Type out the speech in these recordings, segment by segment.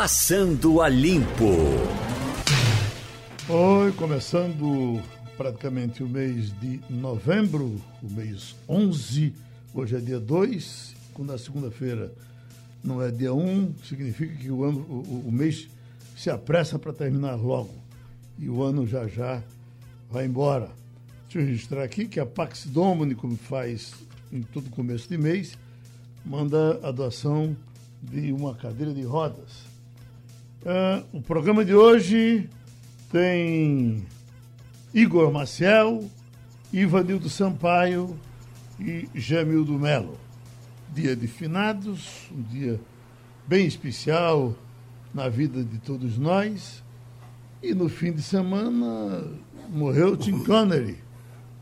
Passando a Limpo. Oi, começando praticamente o mês de novembro, o mês 11. Hoje é dia 2, quando a segunda-feira não é dia 1, significa que o, ano, o, o mês se apressa para terminar logo. E o ano já já vai embora. Deixa eu registrar aqui que a Pax Domini, como faz em todo começo de mês, manda a doação de uma cadeira de rodas. Uh, o programa de hoje tem Igor Maciel, Ivanildo Sampaio e Jamildo Melo. Dia de finados, um dia bem especial na vida de todos nós. E no fim de semana morreu Tim Connery.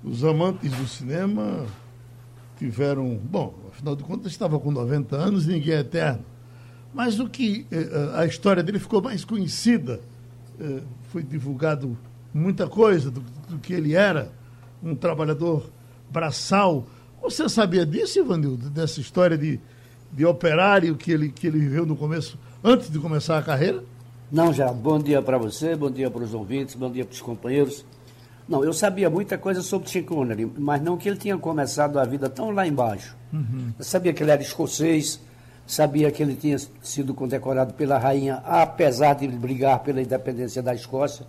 Os amantes do cinema tiveram. Bom, afinal de contas, estava com 90 anos ninguém é eterno. Mas o que eh, eh, a história dele ficou mais conhecida, eh, foi divulgado muita coisa do, do, que ele era, um trabalhador braçal. Você sabia disso, Ivanildo, dessa história de, de operário que ele, que ele viveu no começo, antes de começar a carreira? Não, já. Bom dia para você, bom dia para os ouvintes, bom dia para os companheiros. Não, eu sabia muita coisa sobre Sean Connery, mas não que ele tinha começado a vida tão lá embaixo. Uhum. Eu sabia que ele era escocês, sabia que ele tinha sido condecorado pela rainha, apesar de brigar pela independência da Escócia.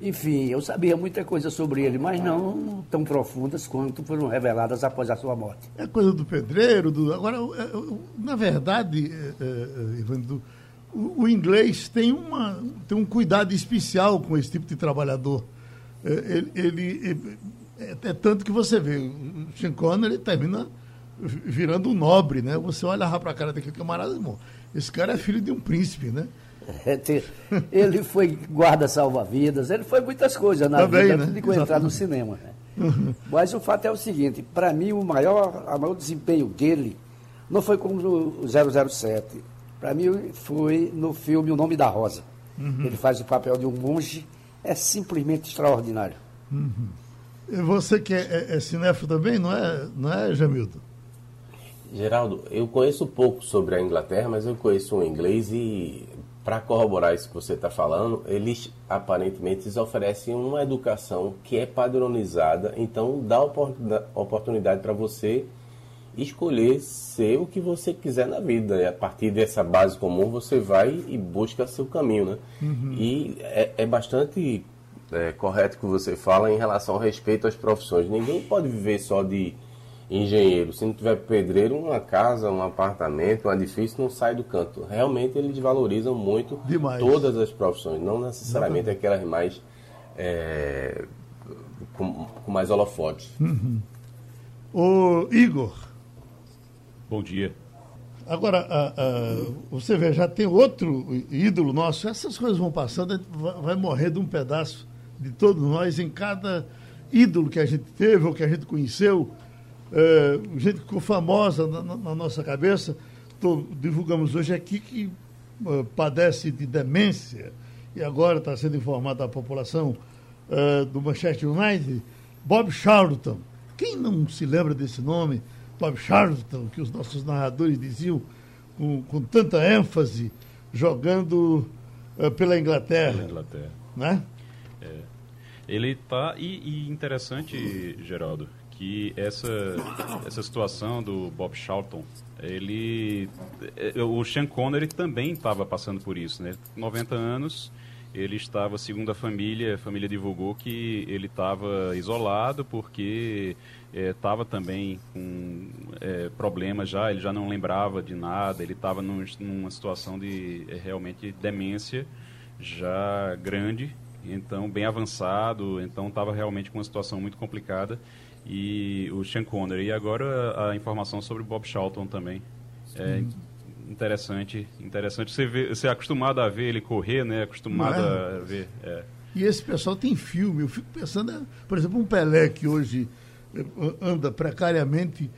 Enfim, eu sabia muita coisa sobre ele, mas não tão profundas quanto foram reveladas após a sua morte. É coisa do pedreiro, do... agora, é, na verdade, é, é, Ivan, o, inglês tem, uma, tem um cuidado especial com esse tipo de trabalhador é, ele, ele é, é, tanto que você vê, o Sean Connery termina virando um nobre, né? Você olha para a cara daquele camarada, irmão, esse cara é filho de um príncipe, né? É, ele foi guarda salva-vidas, ele foi muitas coisas na Também, vida né? de entrar no cinema. Né? Mas o fato é o seguinte, para mim o maior, o maior desempenho dele não foi como o 007. Para mim foi no filme O Nome da Rosa. Uhum. Ele faz o papel de um monge é simplesmente extraordinário. Uhum. E você que é, é, é cinéfilo também, não é, não é, Jamildo? Geraldo, eu conheço pouco sobre a Inglaterra, mas eu conheço um inglês e para corroborar isso que você está falando, eles aparentemente eles oferecem uma educação que é padronizada, então dá oportunidade para você escolher ser o que você quiser na vida. E a partir dessa base comum, você vai e busca seu caminho, né? Uhum. E é, é bastante é, correto que você fala em relação ao respeito às profissões. Ninguém pode viver só de engenheiro. Se não tiver pedreiro, uma casa, um apartamento, um edifício não sai do canto. Realmente eles valorizam muito Demais. todas as profissões, não necessariamente Exatamente. aquelas mais é, com, com, mais holofotes. Uhum. O Igor, Bom dia. Agora, você vê, já tem outro ídolo nosso, essas coisas vão passando, vai morrer de um pedaço de todos nós em cada ídolo que a gente teve ou que a gente conheceu, é, gente que ficou famosa na, na nossa cabeça. Tô, divulgamos hoje aqui que uh, padece de demência e agora está sendo informada a população uh, do Manchester United, Bob Charlton. Quem não se lembra desse nome? Bob Charlton, que os nossos narradores diziam com, com tanta ênfase, jogando uh, pela Inglaterra. Pela Inglaterra. Né? É. Ele está. E, e, interessante, Geraldo, que essa, essa situação do Bob Charlton, ele. É, o Sean Connery também estava passando por isso, né? 90 anos ele estava, segundo a família, a família divulgou que ele estava isolado porque estava é, também com é, problemas já, ele já não lembrava de nada, ele estava num, numa situação de é, realmente demência já grande, então bem avançado, então estava realmente com uma situação muito complicada e o Sean Connery. E agora a, informação sobre Bob Charlton também. É, interessante, interessante. Você, vê, você é acostumado a ver ele correr, né? Acostumado é? a ver. É. E esse pessoal tem filme. Eu fico pensando, né, por exemplo, um Pelé que hoje eh, anda precariamente,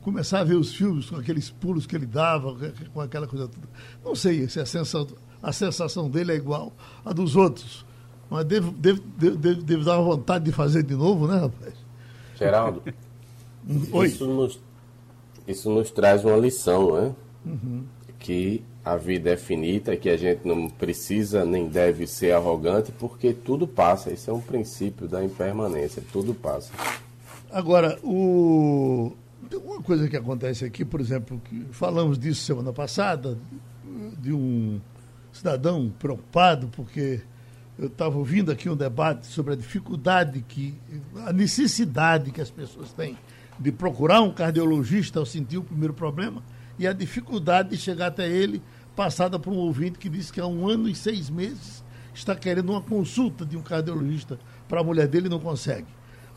começar a ver os filmes com aqueles pulos que ele dava, com aquela coisa toda. Não sei se a sensação, a sensação dele é igual à dos outros. Mas devo, devo, devo, devo dar vontade de fazer de novo, né, rapaz? Geraldo, Oi. isso nos isso nos traz uma lição, né? Uhum. que a vida é finita, que a gente não precisa nem deve ser arrogante, porque tudo passa. Isso é um princípio da impermanência, tudo passa. Agora, o... uma coisa que acontece aqui, por exemplo, que falamos disso semana passada, de um cidadão preocupado porque eu estava ouvindo aqui um debate sobre a dificuldade que, a necessidade que as pessoas têm de procurar um cardiologista ao sentir o primeiro problema e a dificuldade de chegar até ele, passada por um ouvinte que disse que há um ano e seis meses está querendo uma consulta de um cardiologista para a mulher dele e não consegue.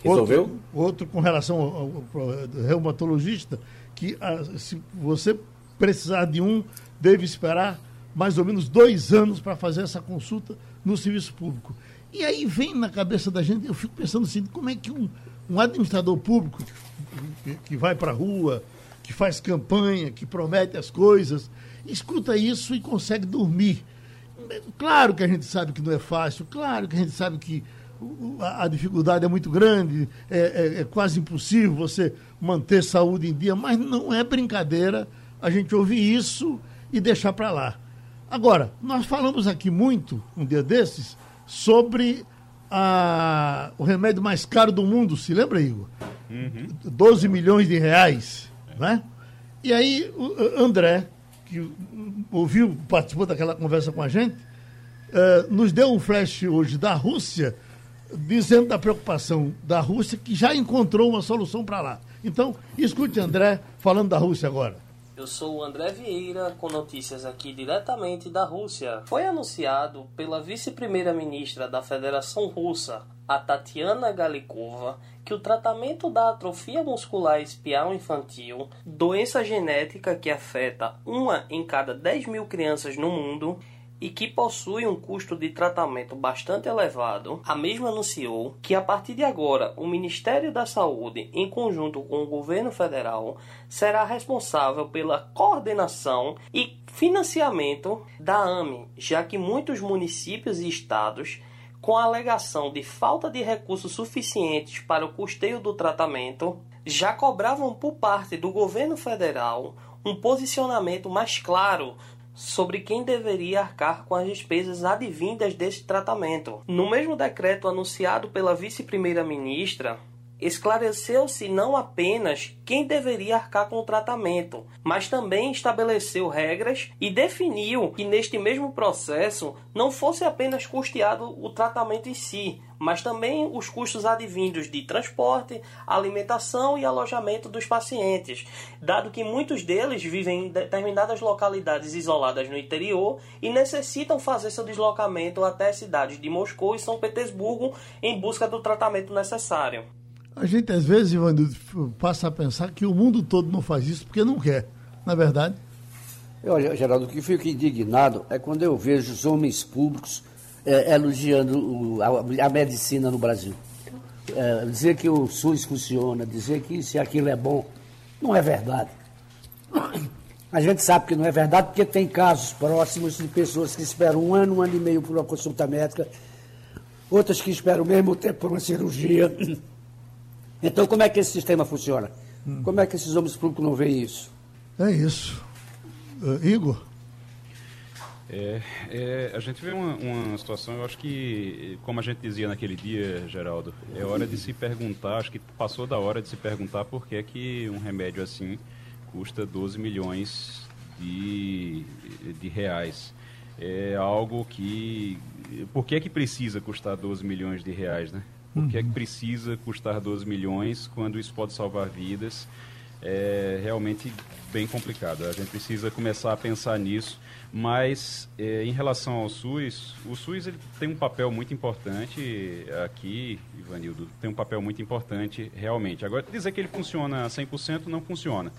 Resolveu? Outro, outro com relação ao, ao, ao reumatologista, que a, se você precisar de um, deve esperar mais ou menos dois anos para fazer essa consulta no serviço público. E aí vem na cabeça da gente, eu fico pensando assim, como é que um, um administrador público que, vai para a rua, que faz campanha, que promete as coisas, escuta isso e consegue dormir. Claro que a gente sabe que não é fácil, claro que a gente sabe que a, dificuldade é muito grande, é, é, é quase impossível você manter saúde em dia, mas não é brincadeira a gente ouvir isso e deixar para lá. Agora, nós falamos aqui muito, um dia desses, sobre a, o remédio mais caro do mundo, se lembra, Igor? Uhum. 12 milhões de reais, né? E aí, o André, que ouviu, participou daquela conversa com a gente, uh, nos deu um flash hoje da Rússia, dizendo da preocupação da Rússia, que já encontrou uma solução para lá. Então, escute André falando da Rússia agora. Eu sou o André Vieira, com notícias aqui diretamente da Rússia. Foi anunciado pela vice-primeira-ministra da Federação Russa, a Tatiana Galikova, que o tratamento da atrofia muscular espial infantil, doença genética que afeta uma em cada 10 mil crianças no mundo, e que possui um custo de tratamento bastante elevado, a mesma anunciou que a partir de agora o Ministério da Saúde, em conjunto com o governo federal, será responsável pela coordenação e financiamento da AME, já que muitos municípios e estados com a alegação de falta de recursos suficientes para o custeio do tratamento, já cobravam por parte do governo federal um posicionamento mais claro sobre quem deveria arcar com as despesas advindas desse tratamento. No mesmo decreto anunciado pela vice-primeira-ministra, esclareceu-se não apenas quem deveria arcar com o tratamento, mas também estabeleceu regras e definiu que neste mesmo processo não fosse apenas custeado o tratamento em si, mas também os custos advindos de transporte, alimentação e alojamento dos pacientes, dado que muitos deles vivem em determinadas localidades isoladas no interior e necessitam fazer seu deslocamento até cidades de Moscou e São Petersburgo em busca do tratamento necessário. A gente, às vezes, Ivanildo, passa a pensar que o mundo todo não faz isso porque não quer, na é verdade? Olha, Geraldo, o que fico indignado é quando eu vejo os homens públicos é, elogiando o, a, a, medicina no Brasil. É, dizer que o SUS funciona, dizer que isso e aquilo é bom, não é verdade. A gente sabe que não é verdade porque tem casos próximos de pessoas que esperam um ano, um ano e meio por uma consulta médica, outras que esperam o mesmo tempo por uma cirurgia. Então, como é que esse sistema funciona? Hum. Como é que esses homens públicos não veem isso? É isso. Uh, Igor? É, é, a gente vê uma, uma, situação, eu acho que, como a gente dizia naquele dia, Geraldo, é hora de se perguntar, acho que passou da hora de se perguntar por que, é que um remédio assim custa 12 milhões de, de reais. É algo que. Por que é que precisa custar 12 milhões de reais, né? Por que é que uhum. precisa custar 12 milhões quando isso pode salvar vidas? É realmente bem complicado. A gente precisa começar a pensar nisso. Mas é, em relação ao SUS, o SUS ele tem um papel muito importante aqui, Ivanildo, tem um papel muito importante realmente. Agora, dizer que ele funciona 100% não funciona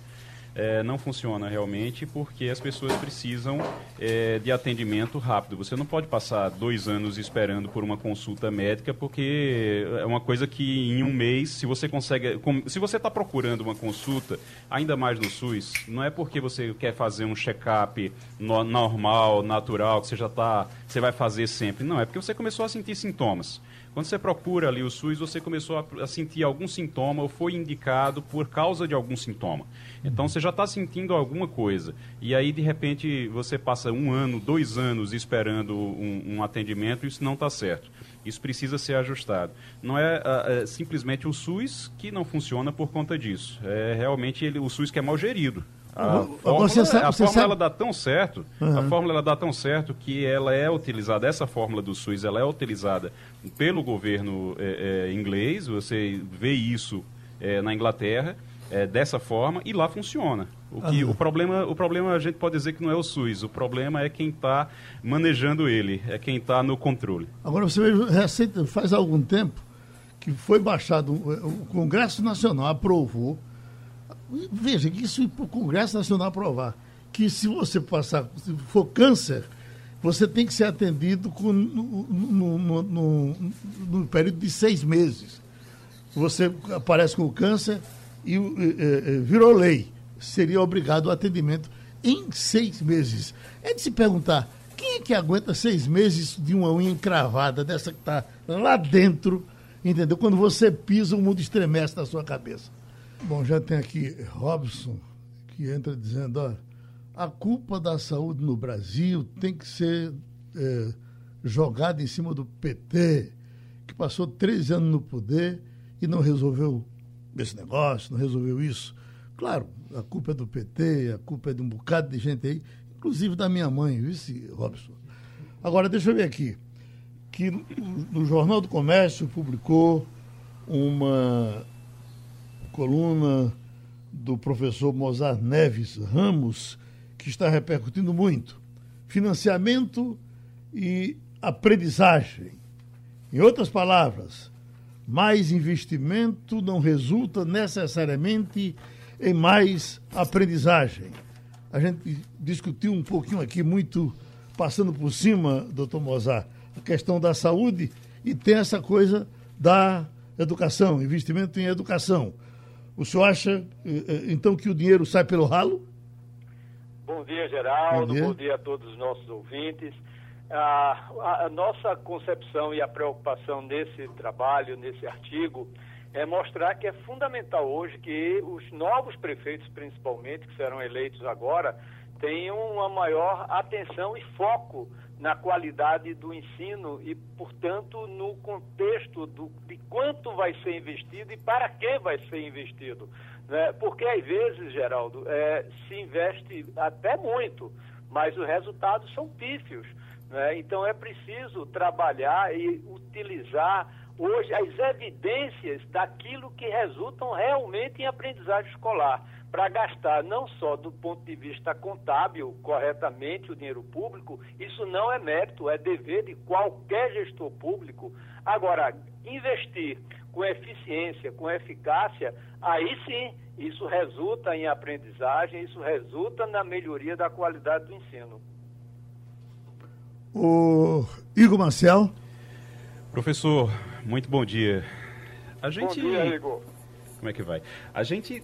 é, não funciona realmente porque as pessoas precisam é, de atendimento rápido. Você não pode passar dois anos esperando por uma consulta médica porque é uma coisa que em um mês, se você consegue, se você está procurando uma consulta, ainda mais no SUS, não é porque você quer fazer um check-up no, normal, natural, que você já está, você vai fazer sempre. Não, é porque você começou a sentir sintomas. Quando você procura ali o SUS, você começou a, sentir algum sintoma ou foi indicado por causa de algum sintoma. Então você já está sentindo alguma coisa. E aí, de repente, você passa um ano, dois anos esperando um, um atendimento, isso não está certo. Isso precisa ser ajustado. Não é, é, simplesmente o SUS que não funciona por conta disso. É realmente ele, o SUS que é mal gerido. A fórmula, sabe, a fórmula ela dá tão certo, uhum. a fórmula ela dá tão certo que ela é utilizada, essa fórmula do SUS, ela é utilizada pelo governo é, é, inglês, você vê isso é, na Inglaterra, é, dessa forma, e lá funciona. O, que, uhum. o, problema, o problema a gente pode dizer que não é o SUS, o problema é quem está manejando ele, é quem está no controle. Agora você veja, faz algum tempo que foi baixado, o Congresso Nacional aprovou Veja, isso para o Congresso Nacional aprovar, que se você passar, se for câncer, você tem que ser atendido com, no, no, no, no, período de seis meses. Você aparece com o câncer e, e, e virou lei. Seria obrigado o atendimento em seis meses. É de se perguntar, quem é que aguenta seis meses de uma unha encravada, dessa que está lá dentro, entendeu? Quando você pisa, o mundo estremece na sua cabeça. Bom, já tem aqui Robson, que entra dizendo, ó, a culpa da saúde no Brasil tem que ser é, jogada em cima do PT, que passou 13 anos no poder e não resolveu esse negócio, não resolveu isso. Claro, a culpa é do PT, a culpa é de um bocado de gente aí, inclusive da minha mãe, vice Robson. Agora, deixa eu ver aqui, que no Jornal do Comércio publicou uma coluna do professor Mozart Neves Ramos, que está repercutindo muito. Financiamento e aprendizagem. Em outras palavras, mais investimento não resulta necessariamente em mais aprendizagem. A gente discutiu um pouquinho aqui, muito passando por cima, doutor Mozart, a questão da saúde e tem essa coisa da educação, investimento em educação. O senhor acha, eh, eh, então, que o dinheiro sai pelo ralo? Bom dia, Geraldo. Bom dia, Bom dia a todos os nossos ouvintes. A, a, nossa concepção e a preocupação nesse trabalho, nesse artigo, é mostrar que é fundamental hoje que os novos prefeitos, principalmente, que serão eleitos agora, tenham uma maior atenção e foco na qualidade do ensino e, portanto, no contexto do, de quanto vai ser investido e para que vai ser investido. Né? Porque, às vezes, Geraldo, é, se investe até muito, mas os resultados são pífios. Né? Então, é preciso trabalhar e utilizar hoje as evidências daquilo que resultam realmente em aprendizagem escolar para gastar não só do ponto de vista contábil corretamente o dinheiro público, isso não é mérito, é dever de qualquer gestor público. Agora, investir com eficiência, com eficácia, aí sim, isso resulta em aprendizagem, isso resulta na melhoria da qualidade do ensino. O Igor Marcel. Professor, muito bom dia. A gente... Bom dia, Igor. Como é que vai? A gente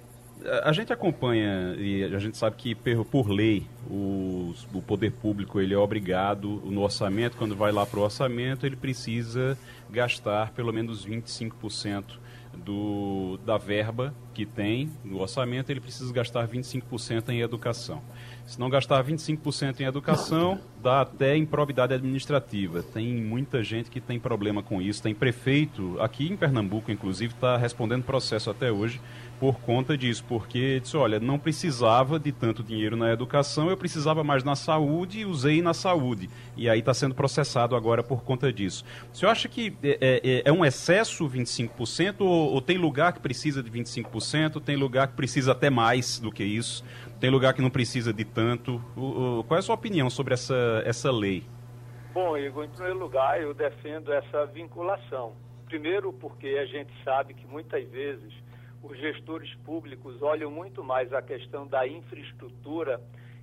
a gente acompanha e a gente sabe que por lei o, o poder público ele é obrigado no orçamento quando vai lá para o orçamento ele precisa gastar pelo menos 25% do, da verba que tem no orçamento ele precisa gastar 25% em educação se não gastar 25% em educação, dá até improbidade administrativa. Tem muita gente que tem problema com isso. Tem prefeito, aqui em Pernambuco, inclusive, está respondendo processo até hoje por conta disso, porque disse, olha, não precisava de tanto dinheiro na educação, eu precisava mais na saúde e usei na saúde. E aí está sendo processado agora por conta disso. O senhor acha que é, é, é um excesso 25% ou, ou tem lugar que precisa de 25%, tem lugar que precisa até mais do que isso? Tem lugar que não precisa de tanto. O, o, qual é a sua opinião sobre essa, essa lei? Bom, Igor, em primeiro lugar, eu defendo essa vinculação. Primeiro, porque a gente sabe que muitas vezes os gestores públicos olham muito mais a questão da infraestrutura,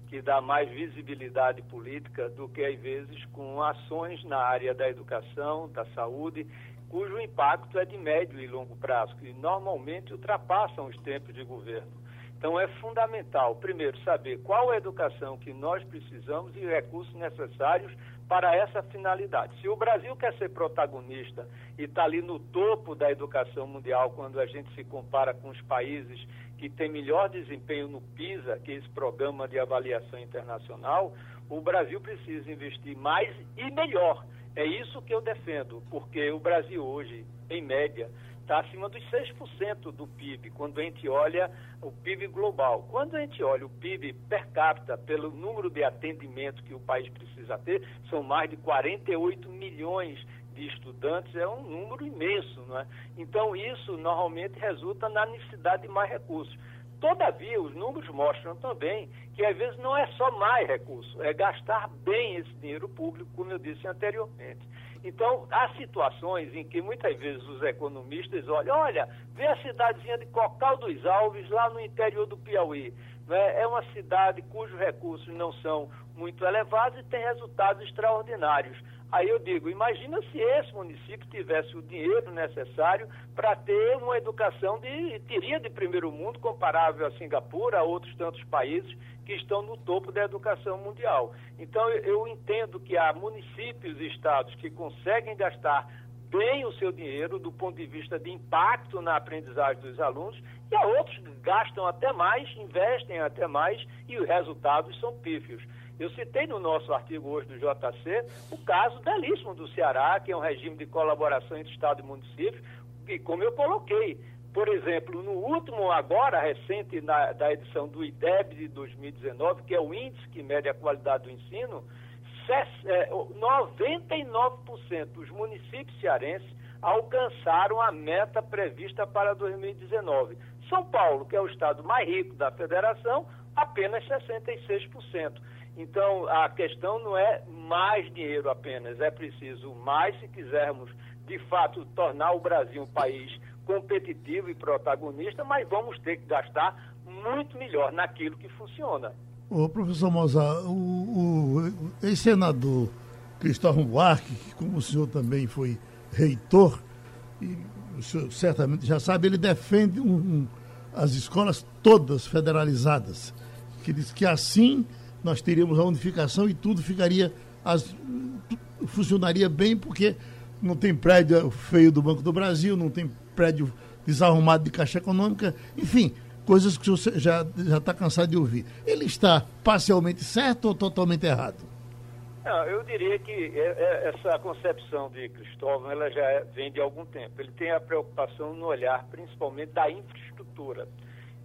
que dá mais visibilidade política, do que às vezes com ações na área da educação, da saúde, cujo impacto é de médio e longo prazo, que normalmente ultrapassam os tempos de governo. Então é fundamental, primeiro, saber qual é a educação que nós precisamos e recursos necessários para essa finalidade. Se o Brasil quer ser protagonista e está ali no topo da educação mundial quando a gente se compara com os países que têm melhor desempenho no PISA, que é esse programa de avaliação internacional, o Brasil precisa investir mais e melhor. É isso que eu defendo, porque o Brasil hoje, em média, está acima dos 6% do PIB, quando a gente olha o PIB global. Quando a gente olha o PIB per capita, pelo número de atendimento que o país precisa ter, são mais de 48 milhões de estudantes, é um número imenso, não é? Então, isso normalmente resulta na necessidade de mais recursos. Todavia, os números mostram também que às vezes não é só mais recurso, é gastar bem esse dinheiro público, como eu disse anteriormente. Então, há situações em que muitas vezes os economistas olham, olha, vê a cidadezinha de Cocal dos Alves, lá no interior do Piauí. Né? É uma cidade cujos recursos não são muito elevados e tem resultados extraordinários. Aí eu digo, imagina se esse município tivesse o dinheiro necessário para ter uma educação de teria de primeiro mundo comparável a Singapura, a outros tantos países que estão no topo da educação mundial. Então eu entendo que há municípios e estados que conseguem gastar bem o seu dinheiro do ponto de vista de impacto na aprendizagem dos alunos e há outros que gastam até mais, investem até mais e os resultados são pífios. Eu citei no nosso artigo hoje do JC o caso belíssimo do Ceará, que é um regime de colaboração entre Estado e município, e como eu coloquei, por exemplo, no último, agora recente, na, da edição do IDEB de 2019, que é o índice que mede a qualidade do ensino, 99% dos municípios cearenses alcançaram a meta prevista para 2019. São Paulo, que é o estado mais rico da federação, apenas 66%. Então, a questão não é mais dinheiro apenas, é preciso mais se quisermos, de fato, tornar o Brasil um país competitivo e protagonista, mas vamos ter que gastar muito melhor naquilo que funciona. Ô, professor Mozart, o, o ex-senador Cristóvão Buarque, como o senhor também foi reitor, e o senhor certamente já sabe, ele defende um, um, as escolas todas federalizadas, que diz que assim nós teríamos a unificação e tudo ficaria, as, funcionaria bem, porque não tem prédio feio do Banco do Brasil, não tem prédio desarrumado de Caixa Econômica, enfim, coisas que você já está cansado de ouvir. Ele está parcialmente certo ou totalmente errado? Não, eu diria que é, é, essa concepção de Cristóvão ela já vem de algum tempo. Ele tem a preocupação no olhar, principalmente da infraestrutura.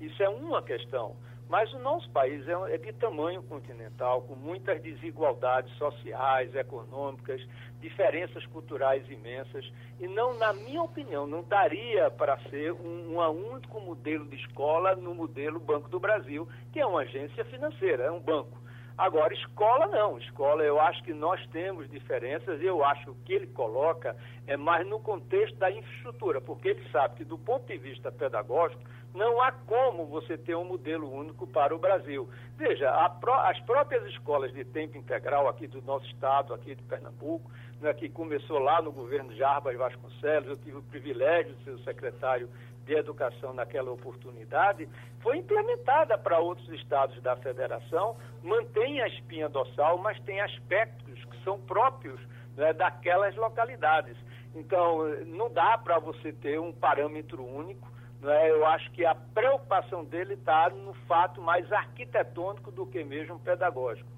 Isso é uma questão. Mas o nosso país é, é de tamanho continental, com muitas desigualdades sociais, econômicas, diferenças culturais imensas. E não, na minha opinião, não daria para ser um, um único modelo de escola no modelo Banco do Brasil, que é uma agência financeira, é um banco. Agora, escola não. Escola, eu acho que nós temos diferenças eu acho que o que ele coloca é mais no contexto da infraestrutura, porque ele sabe que, do ponto de vista pedagógico, não há como você ter um modelo único para o Brasil. Veja, as próprias escolas de tempo integral aqui do nosso estado, aqui de Pernambuco, né, que começou lá no governo Jarbas Vasconcelos, eu tive o privilégio de ser o secretário de Educação naquela oportunidade, foi implementada para outros estados da federação, mantém a espinha dorsal, mas tem aspectos que são próprios né, daquelas localidades. Então, não dá para você ter um parâmetro único né? Eu acho que a preocupação dele está no fato mais arquitetônico do que mesmo pedagógico.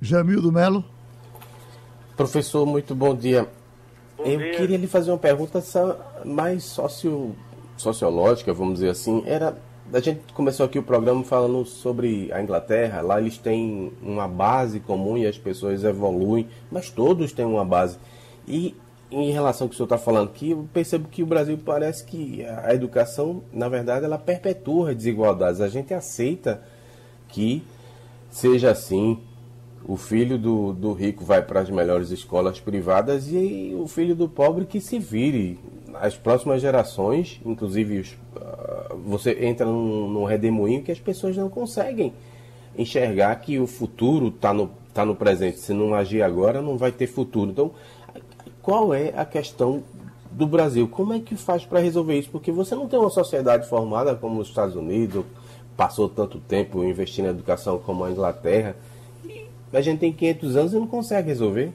Jamil Melo. Professor, muito bom dia. Bom Eu dia. queria lhe fazer uma pergunta mais socio, sociológica, vamos dizer assim. Era a gente começou aqui o programa falando sobre a Inglaterra. Lá eles têm uma base comum e as pessoas evoluem, mas todos têm uma base. E em relação ao que o senhor está falando aqui, eu percebo que o Brasil parece que a educação, na verdade, ela perpetua desigualdades. A gente aceita que seja assim. O filho do, do rico vai para as melhores escolas privadas e o filho do pobre que se vire. As próximas gerações, inclusive, os, uh, você entra num, num redemoinho que as pessoas não conseguem enxergar que o futuro está no, tá no presente. Se não agir agora, não vai ter futuro. Então, qual é a questão do Brasil? Como é que faz para resolver isso? Porque você não tem uma sociedade formada como os Estados Unidos, passou tanto tempo investindo em educação como a Inglaterra. A gente tem 500 anos e não consegue resolver.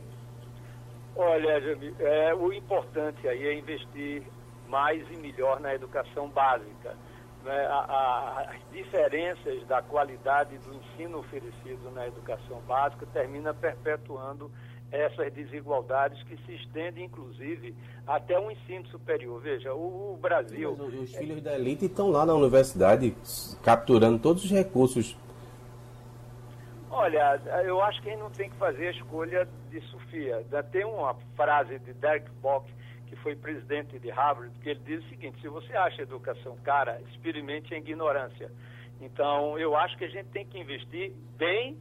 Olha, é, o importante aí é investir mais e melhor na educação básica. Né? A, a, as diferenças da qualidade do ensino oferecido na educação básica termina perpetuando essas desigualdades que se estendem, inclusive, até o ensino superior. Veja, o, Brasil. Mas os filhos da elite estão lá na universidade capturando todos os recursos. Olha, eu acho que a gente não tem que fazer a escolha de Sofia. Tem uma frase de Derek Bock, que foi presidente de Harvard, que ele diz o seguinte: se você acha educação cara, experimente a ignorância. Então, eu acho que a gente tem que investir bem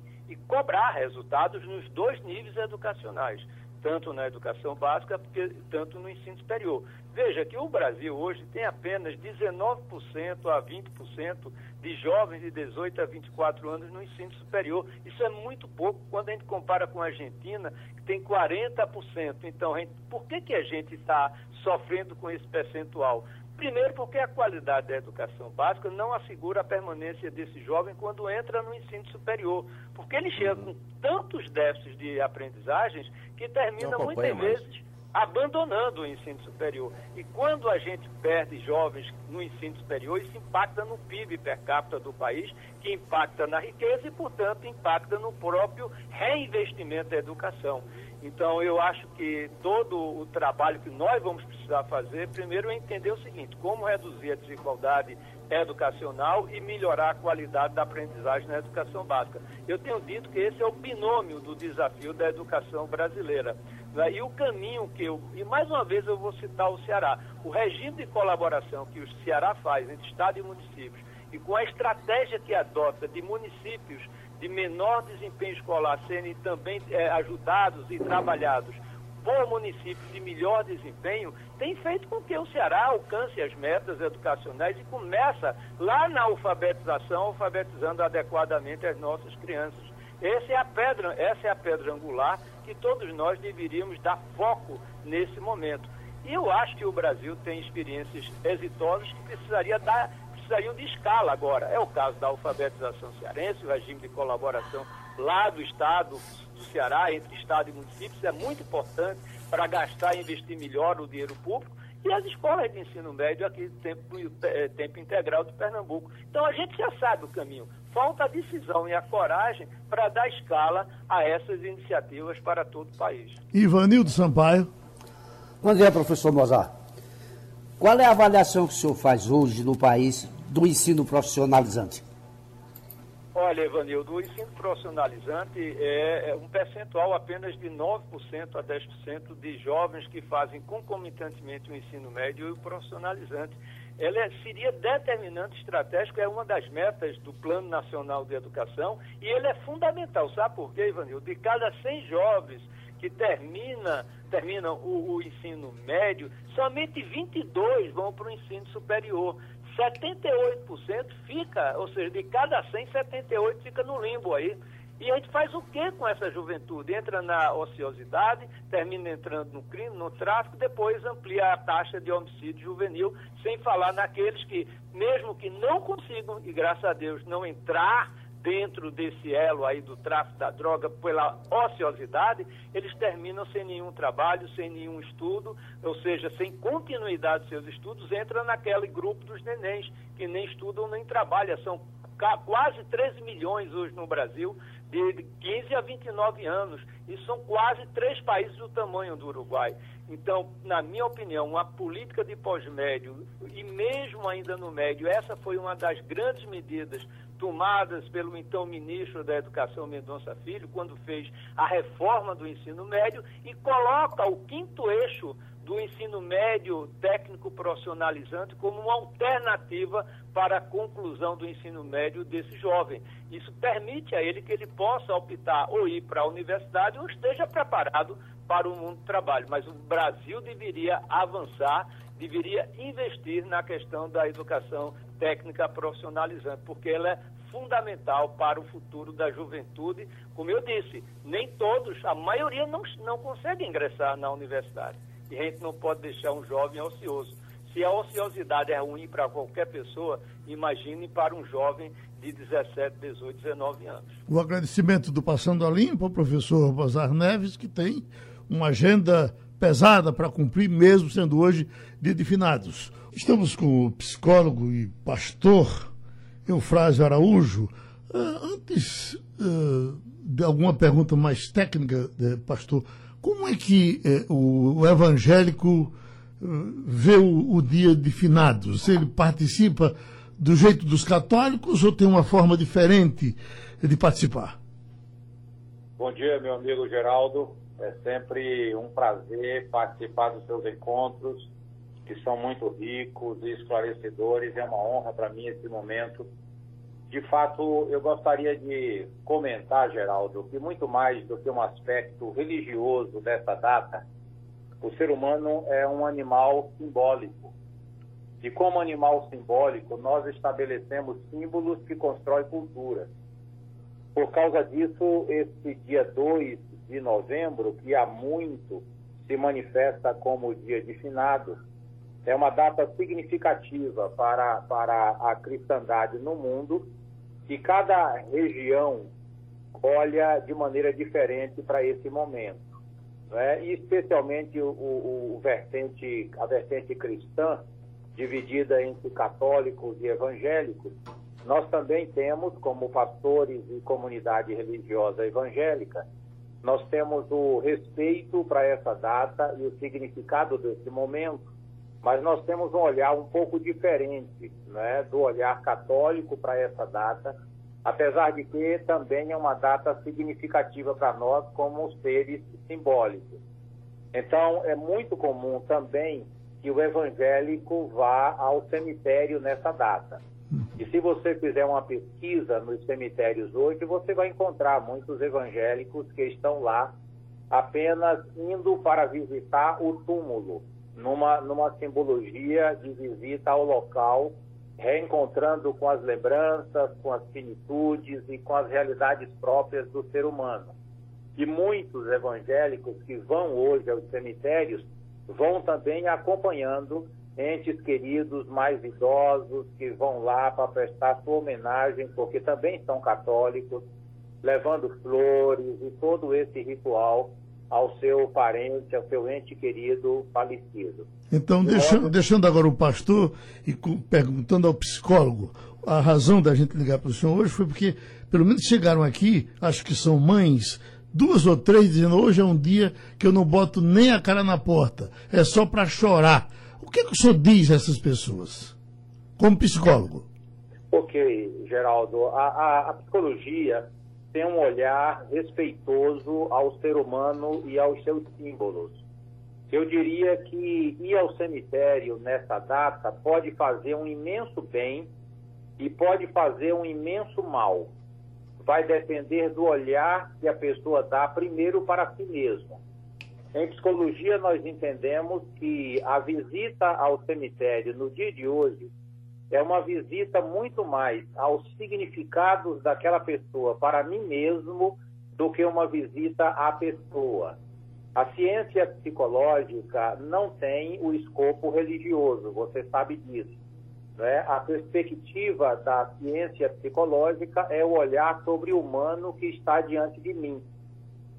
cobrar resultados nos dois níveis educacionais, tanto na educação básica, tanto no ensino superior. Veja que o Brasil hoje tem apenas 19% a 20% de jovens de 18 a 24 anos no ensino superior. Isso é muito pouco quando a gente compara com a Argentina, que tem 40%. Então, gente, por que, que a gente está sofrendo com esse percentual? Primeiro, porque a qualidade da educação básica não assegura a permanência desse jovem quando entra no ensino superior, porque ele chega com tantos déficits de aprendizagens que termina muitas vezes abandonando o ensino superior. E quando a gente perde jovens no ensino superior, isso impacta no PIB per capita do país, que impacta na riqueza e, portanto, impacta no próprio reinvestimento da educação. Então, eu acho que todo o trabalho que nós vamos precisar fazer, primeiro é entender o seguinte: como reduzir a desigualdade educacional e melhorar a qualidade da aprendizagem na educação básica. Eu tenho dito que esse é o binômio do desafio da educação brasileira. Né? E o caminho que eu. E mais uma vez eu vou citar o Ceará. O regime de colaboração que o Ceará faz entre Estado e municípios, e com a estratégia que adota de municípios de menor desempenho escolar serem também é, ajudados e trabalhados por municípios de melhor desempenho, tem feito com que o Ceará alcance as metas educacionais e começa lá na alfabetização, alfabetizando adequadamente as nossas crianças. Essa é a pedra, essa é a pedra angular que todos nós deveríamos dar foco nesse momento. E eu acho que o Brasil tem experiências exitosas que precisaria dar precisariam de escala agora. É o caso da alfabetização cearense, o regime de colaboração lá do Estado do Ceará, entre Estado e municípios, é muito importante para gastar e investir melhor o dinheiro público. E as escolas de ensino médio aqui tempo, é, tempo integral de Pernambuco. Então a gente já sabe o caminho. Falta a decisão e a coragem para dar escala a essas iniciativas para todo o país. Ivanildo Sampaio. Bom dia, professor Mozart. Qual é a avaliação que o senhor faz hoje no país do ensino profissionalizante? Olha, Evanildo, o ensino profissionalizante é, é um percentual apenas de 9% a 10% de jovens que fazem concomitantemente o ensino médio e o profissionalizante. Ela é, seria determinante estratégico, é uma das metas do Plano Nacional de Educação e ele é fundamental. Sabe por quê, Ivanildo? De cada 100 jovens que termina, terminam o, o ensino médio, somente 22 vão para o ensino superior. 78% fica, ou seja, de cada 100, 78 fica no limbo aí. E a gente faz o que com essa juventude? Entra na ociosidade, termina entrando no crime, no tráfico, depois amplia a taxa de homicídio juvenil, sem falar naqueles que, mesmo que não consigam, e graças a Deus, não entrar dentro desse elo aí do tráfico da droga pela ociosidade, eles terminam sem nenhum trabalho, sem nenhum estudo, ou seja, sem continuidade dos seus estudos, entra naquele grupo dos nenéns que nem estudam nem trabalham. São quase 13 milhões hoje no Brasil, de 15 a 29 anos, e são quase três países do tamanho do Uruguai. Então, na minha opinião, uma política de pós-médio, e mesmo ainda no médio, essa foi uma das grandes medidas tomadas pelo então ministro da Educação Mendonça Filho, quando fez a reforma do ensino médio e coloca o quinto eixo do ensino médio técnico profissionalizante como uma alternativa para a conclusão do ensino médio desse jovem. Isso permite a ele que ele possa optar ou ir para a universidade ou esteja preparado para o mundo do trabalho. Mas o Brasil deveria avançar, deveria investir na questão da educação técnica profissionalizante, porque ela é fundamental para o futuro da juventude. Como eu disse, nem todos, a maioria não, não consegue ingressar na universidade. E a gente não pode deixar um jovem ocioso. Se a ociosidade é ruim para qualquer pessoa, imagine para um jovem de 17, 18, 19 anos. O agradecimento do Passando a Limpo ao professor Bozar Neves, que tem uma agenda pesada para cumprir, mesmo sendo hoje dia de finados. Estamos com o psicólogo e pastor Eufrásio Araújo. Uh, antes uh, de alguma pergunta mais técnica, uh, pastor, como é que eh, o, evangélico vê o, o dia de finados? Ele participa do jeito dos católicos ou tem uma forma diferente de participar? Bom dia, meu amigo Geraldo. É sempre um prazer participar dos seus encontros, que são muito ricos e esclarecedores. É uma honra para mim esse momento. De fato, eu gostaria de comentar, Geraldo, que muito mais do que um aspecto religioso dessa data, o ser humano é um animal simbólico. E como animal simbólico, nós estabelecemos símbolos que constroem cultura. Por causa disso, esse dia 2 de novembro, que há muito se manifesta como dia de finados, é uma data significativa para, para a cristandade no mundo e cada região olha de maneira diferente para esse momento. Né? E especialmente o, o, o vertente, a vertente cristã, dividida entre católicos e evangélicos, nós também temos, como pastores e comunidade religiosa evangélica, nós temos o respeito para essa data e o significado desse momento, mas nós temos um olhar um pouco diferente né, do olhar católico para essa data, apesar de que também é uma data significativa para nós como seres simbólicos. Então, é muito comum também que o evangélico vá ao cemitério nessa data. E se você fizer uma pesquisa nos cemitérios hoje, você vai encontrar muitos evangélicos que estão lá apenas indo para visitar o túmulo, numa, numa simbologia de visita ao local, reencontrando com as lembranças, com as finitudes e com as realidades próprias do ser humano. E muitos evangélicos que vão hoje aos cemitérios vão também acompanhando entes queridos mais idosos que vão lá para prestar sua homenagem, porque também são católicos, levando flores e todo esse ritual ao seu parente, ao seu ente querido falecido. Então, deixando, deixando agora o pastor e perguntando ao psicólogo, a razão da gente ligar para o senhor hoje foi porque, pelo menos chegaram aqui, acho que são mães, duas ou três, dizendo: hoje é um dia que eu não boto nem a cara na porta, é só para chorar que, que o senhor diz a essas pessoas, como psicólogo? Ok, Geraldo. A, a, a psicologia tem um olhar respeitoso ao ser humano e aos seus símbolos. Eu diria que ir ao cemitério nessa data pode fazer um imenso bem e pode fazer um imenso mal. Vai depender do olhar que a pessoa dá primeiro para si mesma. Em psicologia, nós entendemos que a visita ao cemitério no dia de hoje é uma visita muito mais aos significados daquela pessoa para mim mesmo do que uma visita à pessoa. A ciência psicológica não tem o escopo religioso, você sabe disso. Né? A perspectiva da ciência psicológica é o olhar sobre o humano que está diante de mim.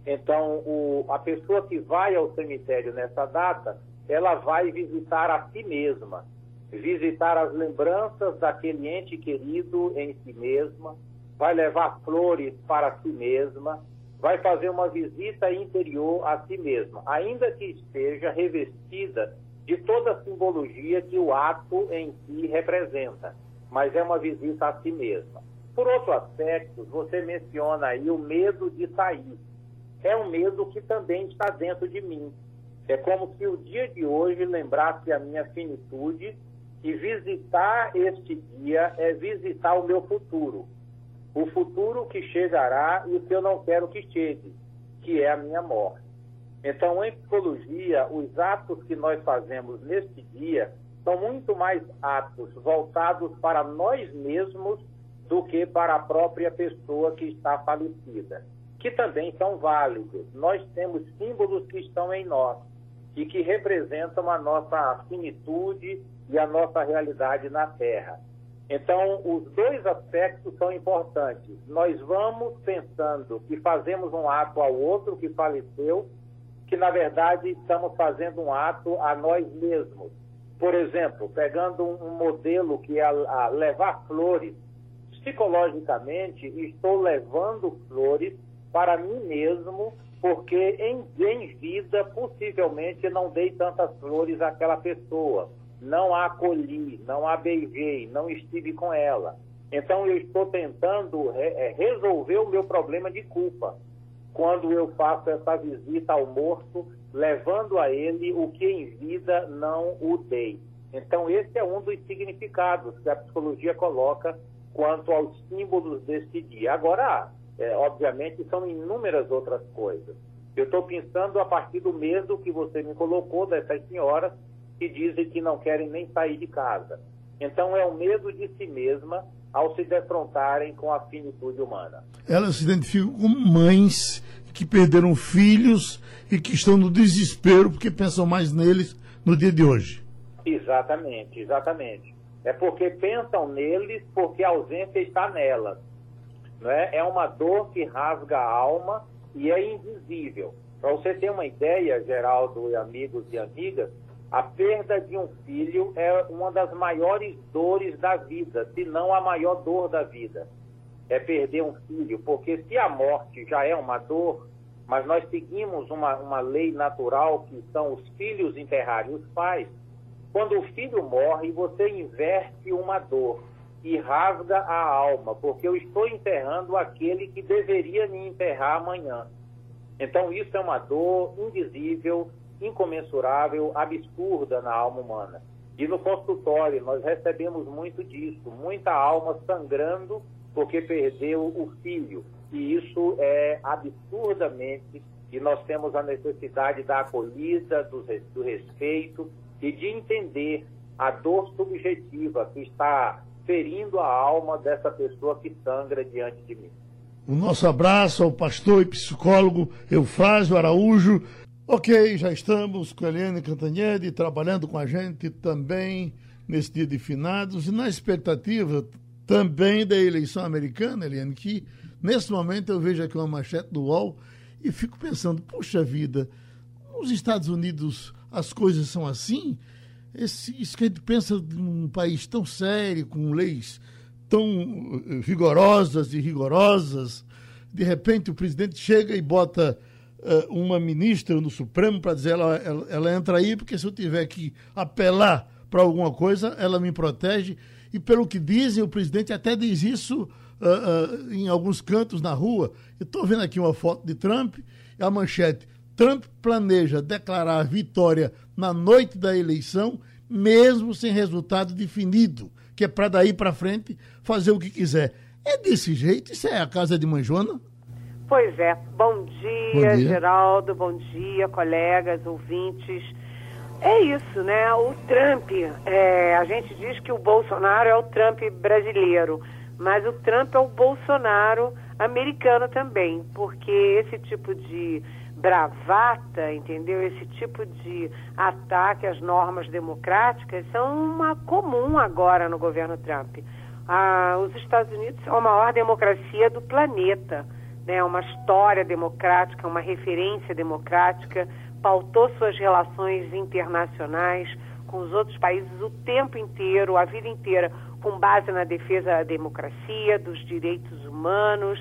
Então, o, a pessoa que vai ao cemitério nessa data, ela vai visitar a si mesma, visitar as lembranças daquele ente querido em si mesma, vai levar flores para si mesma, vai fazer uma visita interior a si mesma, ainda que esteja revestida de toda a simbologia que o ato em si representa, mas é uma visita a si mesma. Por outro aspecto, você menciona aí o medo de sair é um medo que também está dentro de mim. É como se o dia de hoje lembrasse a minha finitude e visitar este dia é visitar o meu futuro. O futuro que chegará e o que eu não quero que chegue, que é a minha morte. Então, em psicologia, os atos que nós fazemos neste dia são muito mais atos voltados para nós mesmos do que para a própria pessoa que está falecida que também são válidos. Nós temos símbolos que estão em nós. e que representam a nossa finitude e a nossa realidade na Terra. Então, os dois aspectos são importantes. Nós vamos pensando que fazemos um ato ao outro que faleceu, que na verdade estamos fazendo um ato a nós mesmos. Por exemplo, pegando um modelo que é levar flores, psicologicamente estou levando flores para mim mesmo, porque em, em vida possivelmente não dei tantas flores àquela pessoa não a acolhi, não a beijei, não estive com ela. Então eu estou tentando é, resolver o meu problema de culpa quando eu faço essa visita ao morto, levando a ele o que em vida não o dei. Então esse é um dos significados que a psicologia coloca quanto aos símbolos deste dia. Agora, é, obviamente, são inúmeras outras coisas. Eu estou pensando a partir do medo que você me colocou dessas senhoras que dizem que não querem nem sair de casa. Então é o medo de si mesma ao se defrontarem com a finitude humana. Elas se identificam como mães que perderam filhos e que estão no desespero porque pensam mais neles no dia de hoje. Exatamente, exatamente. É porque pensam neles porque a ausência está nelas. Não é? é uma dor que rasga a alma e é invisível. Para você ter uma ideia, Geraldo e amigos e amigas, a perda de um filho é uma das maiores dores da vida, se não a maior dor da vida. É perder um filho, porque se a morte já é uma dor, mas nós seguimos uma, uma lei natural que são os filhos enterrarem os pais, quando o filho morre, você inverte uma dor e rasga a alma, porque eu estou enterrando aquele que deveria me enterrar amanhã. Então, isso é uma dor indizível, incomensurável, absurda na alma humana. E no consultório nós recebemos muito disso, muita alma sangrando porque perdeu o filho. E isso é absurdamente, e nós temos a necessidade da acolhida, do, do respeito e de entender a dor subjetiva que está ferindo a alma dessa pessoa que sangra diante de mim. O nosso abraço ao pastor e psicólogo Eufrásio Araújo. Ok, já estamos com a Eliane Cantanhede trabalhando com a gente também nesse dia de finados e na expectativa também da eleição americana, Eliane, que nesse momento eu vejo aqui uma manchete do UOL e fico pensando, puxa vida, nos Estados Unidos as coisas são assim? Esse, isso que a gente pensa de um país tão sério, com leis tão eh, vigorosas e rigorosas, de repente o presidente chega e bota uh, uma ministra no Supremo para dizer ela, ela, ela entra aí, porque se eu tiver que apelar para alguma coisa, ela me protege. E pelo que dizem, o presidente até diz isso uh, uh, em alguns cantos na rua. Eu estou vendo aqui uma foto de Trump, a manchete. Trump planeja declarar vitória na noite da eleição, mesmo sem resultado definido, que é para daí para frente fazer o que quiser. É desse jeito? Isso é a casa de Manjona? Pois é. Bom dia, bom dia, Geraldo. Bom dia, colegas, ouvintes. É isso, né? O Trump, é, a gente diz que o Bolsonaro é o Trump brasileiro, mas o Trump é o Bolsonaro americano também, porque esse tipo de bravata, entendeu? Esse tipo de ataque às normas democráticas são uma comum agora no governo Trump. Ah, os Estados Unidos são a maior democracia do planeta né, uma história democrática, uma referência democrática, pautou suas relações internacionais com os outros países o tempo inteiro, a vida inteira, com base na defesa da democracia, dos direitos humanos,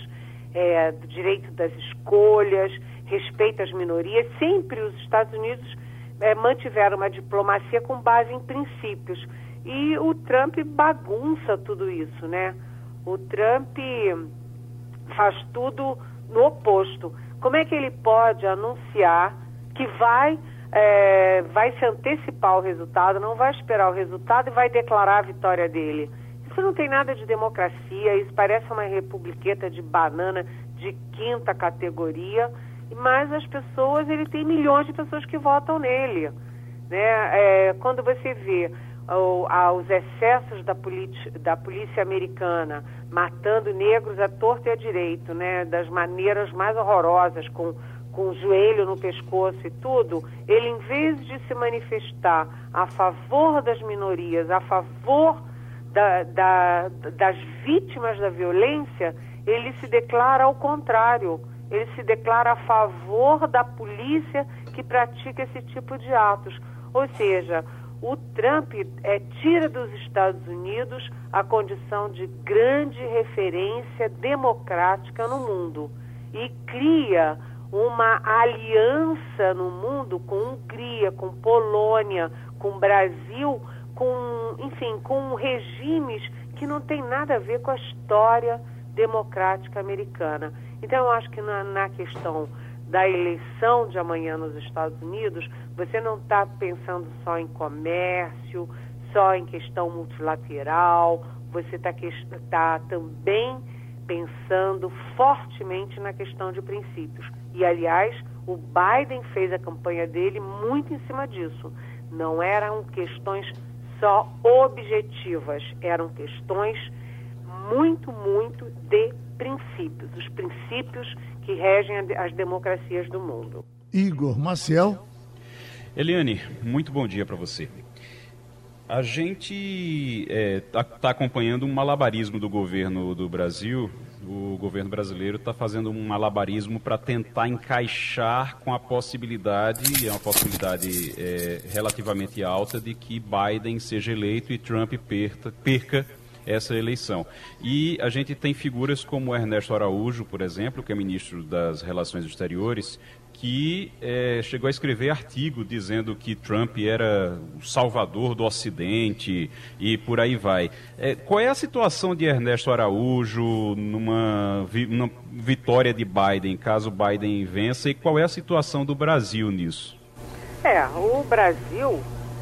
é, do direito das escolhas, respeito às minorias. Sempre os Estados Unidos é, mantiveram uma diplomacia com base em princípios. E o Trump bagunça tudo isso, né? O Trump faz tudo no oposto. Como é que ele pode anunciar que vai, é, vai se antecipar o resultado, não vai esperar o resultado e vai declarar a vitória dele? Isso não tem nada de democracia, isso parece uma republiqueta de banana de quinta categoria, mas as pessoas, ele tem milhões de pessoas que votam nele. Né? É, quando você vê aos excessos da, da polícia americana, matando negros a torto e a direito, né, das maneiras mais horrorosas, com, com o joelho no pescoço e tudo, ele em vez de se manifestar a favor das minorias, a favor da, da, das vítimas da violência, ele se declara ao contrário. Ele se declara a favor da polícia que pratica esse tipo de atos. Ou seja, o Trump é, tira dos Estados Unidos a condição de grande referência democrática no mundo e cria uma aliança no mundo com Hungria, com Polônia, com Brasil, com, enfim, com regimes que não tem nada a ver com a história democrática americana. Então, eu acho que na, na questão da eleição de amanhã nos Estados Unidos, você não está pensando só em comércio, só em questão multilateral, você está tá também pensando fortemente na questão de princípios. E, aliás, o Biden fez a campanha dele muito em cima disso. Não eram questões só objetivas, eram questões muito, muito de princípios, os princípios que regem as democracias do mundo. Igor Maciel. Eliane, muito bom dia para você. A gente está é, tá, tá acompanhando um malabarismo do governo do Brasil. O governo brasileiro está fazendo um malabarismo para tentar encaixar com a possibilidade, é uma possibilidade é, relativamente alta, de que Biden seja eleito e Trump perca, perca essa eleição. E a gente tem figuras como Ernesto Araújo, por exemplo, que é ministro das Relações Exteriores, que é, chegou a escrever artigo dizendo que Trump era o salvador do Ocidente e por aí vai. É, qual é a situação de Ernesto Araújo numa, numa vitória de Biden, caso Biden vença, e qual é a situação do Brasil nisso? É, o Brasil,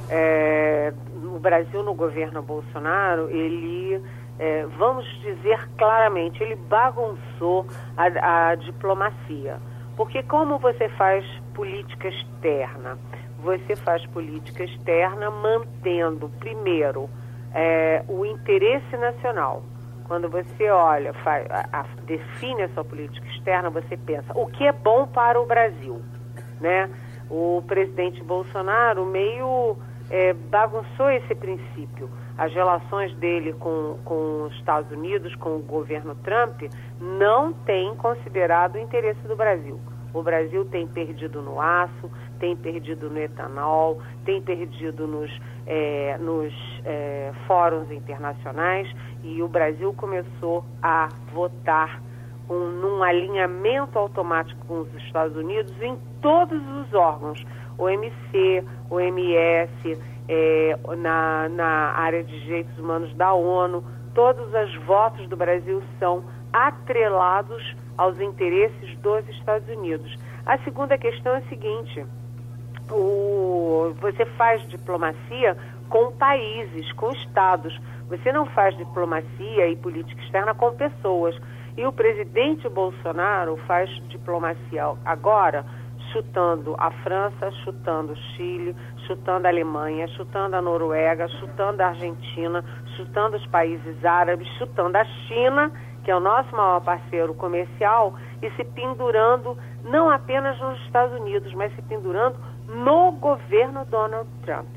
é, Brasil no governo Bolsonaro, ele, é, vamos dizer claramente, ele bagunçou a, a diplomacia porque como você faz política externa? Você faz política externa mantendo, primeiro, é, o interesse nacional. Quando você olha, faz, a, a, define a sua política externa, você pensa o que é bom para o Brasil, né? O presidente Bolsonaro meio é, bagunçou esse princípio as relações dele com, com os Estados Unidos, com o governo Trump, não tem considerado o interesse do Brasil. O Brasil tem perdido no aço, tem perdido no etanol, tem perdido nos, é, nos é, fóruns internacionais e o Brasil começou a votar um, num alinhamento automático com os Estados Unidos em todos os órgãos, OMC, OMS, é, na, na área de direitos humanos da ONU, todos os votos do Brasil são atrelados aos interesses dos Estados Unidos. A segunda questão é a seguinte: o, você faz diplomacia com países, com estados. Você não faz diplomacia e política externa com pessoas. E o presidente Bolsonaro faz diplomacia agora chutando a França, chutando o Chile, chutando a Alemanha, chutando a Noruega, chutando a Argentina, chutando os países árabes, chutando a China, que é o nosso maior parceiro comercial, e se pendurando não apenas nos Estados Unidos, mas se pendurando no governo Donald Trump.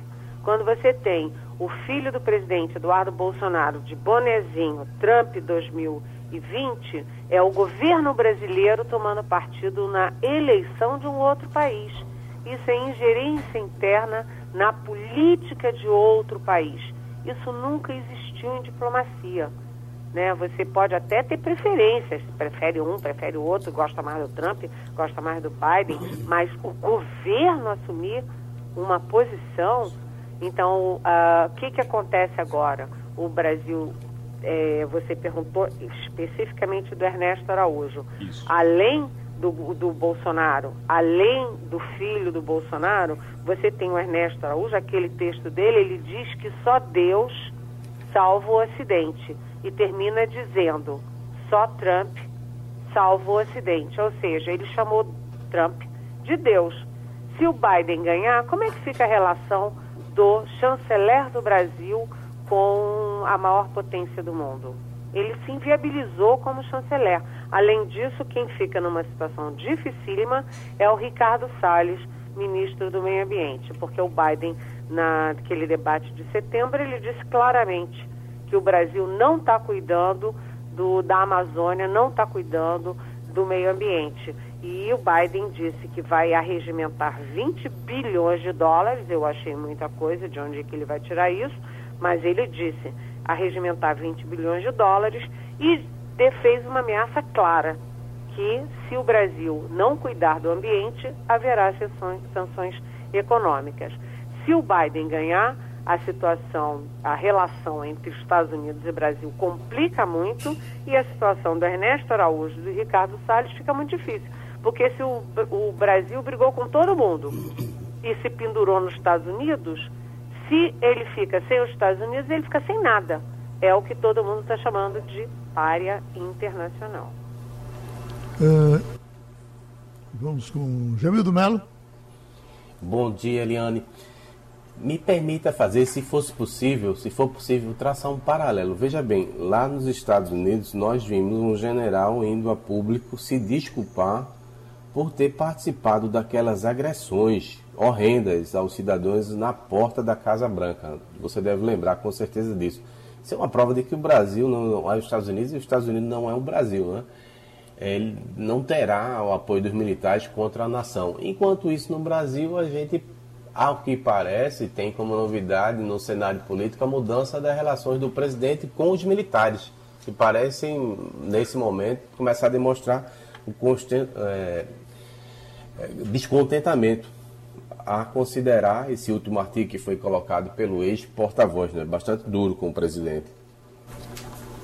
Quando você tem o filho do presidente Eduardo Bolsonaro de bonezinho Trump 2020, é o governo brasileiro tomando partido na eleição de um outro país. Isso é ingerência interna na política de outro país. Isso nunca existiu em diplomacia. Né? Você pode até ter preferências, prefere um, prefere o outro, gosta mais do Trump, gosta mais do Biden, mas o governo assumir uma posição. Então, uh, o que, que acontece agora? O Brasil, é, você perguntou especificamente do Ernesto Araújo. Isso. Além do, do Bolsonaro, além do filho do Bolsonaro, você tem o Ernesto Araújo, aquele texto dele, ele diz que só Deus salva o Ocidente. E termina dizendo, só Trump salva o Ocidente. Ou seja, ele chamou Trump de Deus. Se o Biden ganhar, como é que fica a relação do chanceler do Brasil com a maior potência do mundo? Ele se inviabilizou como chanceler. Além disso, quem fica numa situação dificílima é o Ricardo Salles, ministro do Meio Ambiente, porque o Biden, naquele debate de setembro, ele disse claramente que o Brasil não está cuidando do, da Amazônia, não está cuidando do meio ambiente. E o Biden disse que vai arregimentar 20 bilhões de dólares, eu achei muita coisa, de onde é que ele vai tirar isso, mas ele disse arregimentar 20 bilhões de dólares e fez uma ameaça clara que se o Brasil não cuidar do ambiente, haverá sanções econômicas. Se o Biden ganhar, a situação, a relação entre Estados Unidos e Brasil complica muito e a situação do Ernesto Araújo e do Ricardo Salles fica muito difícil. Porque se o, o Brasil brigou com todo mundo e se pendurou nos Estados Unidos, se ele fica sem os Estados Unidos, ele fica sem nada. É o que todo mundo está chamando de párea internacional. Uh, vamos com Jamil do Melo. Bom dia, Eliane. Me permita fazer, se fosse possível, se for possível, traçar um paralelo. Veja bem, lá nos Estados Unidos nós vimos um general indo a público se desculpar por ter participado daquelas agressões horrendas aos cidadãos na porta da Casa Branca. Você deve lembrar com certeza disso. Isso é uma prova de que o Brasil não é os Estados Unidos e os Estados Unidos não é o Brasil, né? Ele não terá o apoio dos militares contra a nação. Enquanto isso, no Brasil, a gente ao que parece, tem como novidade no cenário político a mudança das relações do presidente com os militares, que parecem, nesse momento, começar a demonstrar o constante, é, é, descontentamento a considerar esse último artigo que foi colocado pelo ex-porta-voz, né, bastante duro com o presidente.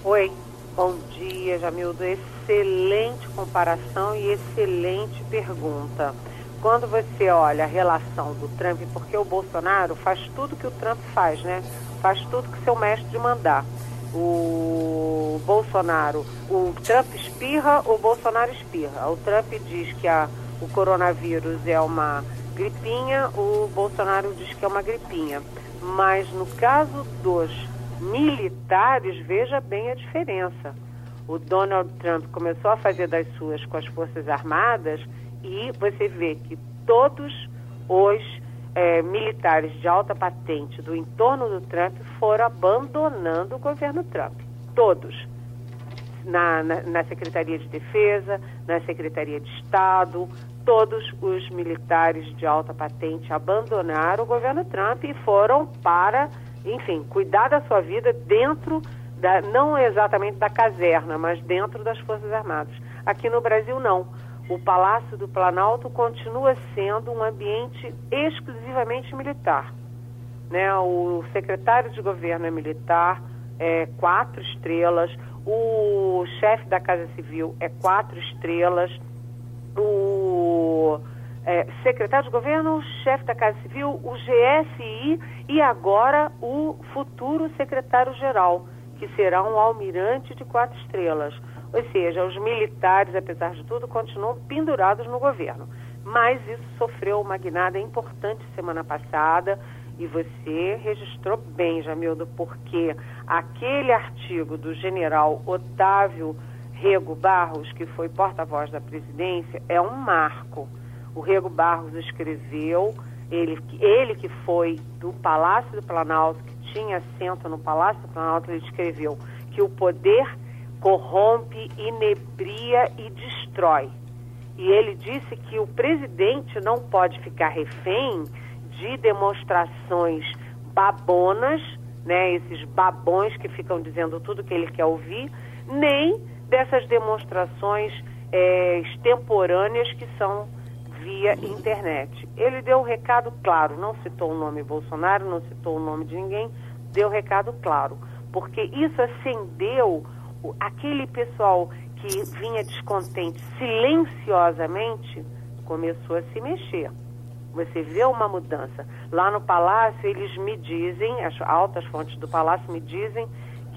Oi, bom dia, Jamildo. Excelente comparação e excelente pergunta quando você olha a relação do Trump, porque o Bolsonaro faz tudo que o Trump faz, né? Faz tudo que seu mestre mandar. O Bolsonaro, o Trump espirra, o Bolsonaro espirra. O Trump diz que a, o coronavírus é uma gripinha, o Bolsonaro diz que é uma gripinha. Mas no caso dos militares, veja bem a diferença. O Donald Trump começou a fazer das suas com as Forças Armadas e você vê que todos os é, militares de alta patente do entorno do Trump foram abandonando o governo Trump. Todos. Na, na, na, Secretaria de Defesa, na Secretaria de Estado, todos os militares de alta patente abandonaram o governo Trump e foram para, enfim, cuidar da sua vida dentro da, não exatamente da caserna, mas dentro das Forças Armadas. Aqui no Brasil, não o Palácio do Planalto continua sendo um ambiente exclusivamente militar. Né? O secretário de governo é militar, é quatro estrelas, o chefe da Casa Civil é quatro estrelas, o é, secretário de governo, chefe da Casa Civil, o GSI e agora o futuro secretário-geral, que será um almirante de quatro estrelas. Ou seja, os militares, apesar de tudo, continuam pendurados no governo. Mas isso sofreu uma guinada importante semana passada e você registrou bem, Jamildo, porque aquele artigo do general Otávio Rego Barros, que foi porta-voz da presidência, é um marco. O Rego Barros escreveu, ele, ele que foi do Palácio do Planalto, que tinha assento no Palácio do Planalto, ele escreveu que o poder corrompe, inebria e destrói. E ele disse que o presidente não pode ficar refém de demonstrações babonas, né, esses babões que ficam dizendo tudo que ele quer ouvir, nem dessas demonstrações é, extemporâneas que são via internet. Ele deu um recado claro, não citou o nome Bolsonaro, não citou o nome de ninguém, deu um recado claro, porque isso acendeu aquele pessoal que vinha descontente silenciosamente começou a se mexer. Você vê uma mudança. Lá no Palácio, eles me dizem, as altas fontes do Palácio me dizem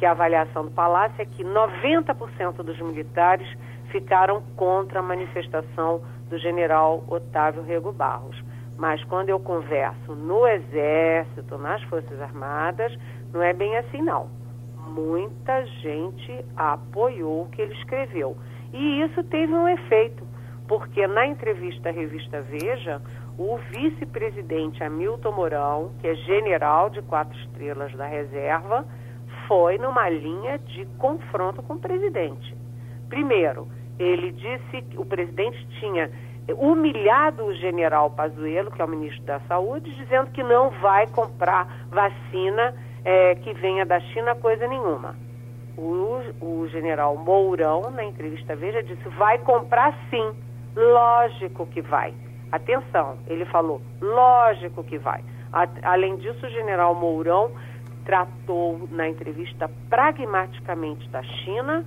que a avaliação do Palácio é que 90% dos militares ficaram contra a manifestação do general Otávio Rego Barros. Mas quando eu converso no Exército, nas Forças Armadas, não é bem assim, não muita gente apoiou o que ele escreveu. E isso teve um efeito, porque na entrevista à revista Veja, o vice-presidente Hamilton Mourão, que é general de quatro estrelas da reserva, foi numa linha de confronto com o presidente. Primeiro, ele disse que o presidente tinha humilhado o general Pazuello, que é o ministro da Saúde, dizendo que não vai comprar vacina é, que venha da China, coisa nenhuma. O, o general Mourão, na entrevista Veja, disse: vai comprar sim, lógico que vai. Atenção, ele falou: lógico que vai. A, além disso, o general Mourão tratou na entrevista pragmaticamente da China,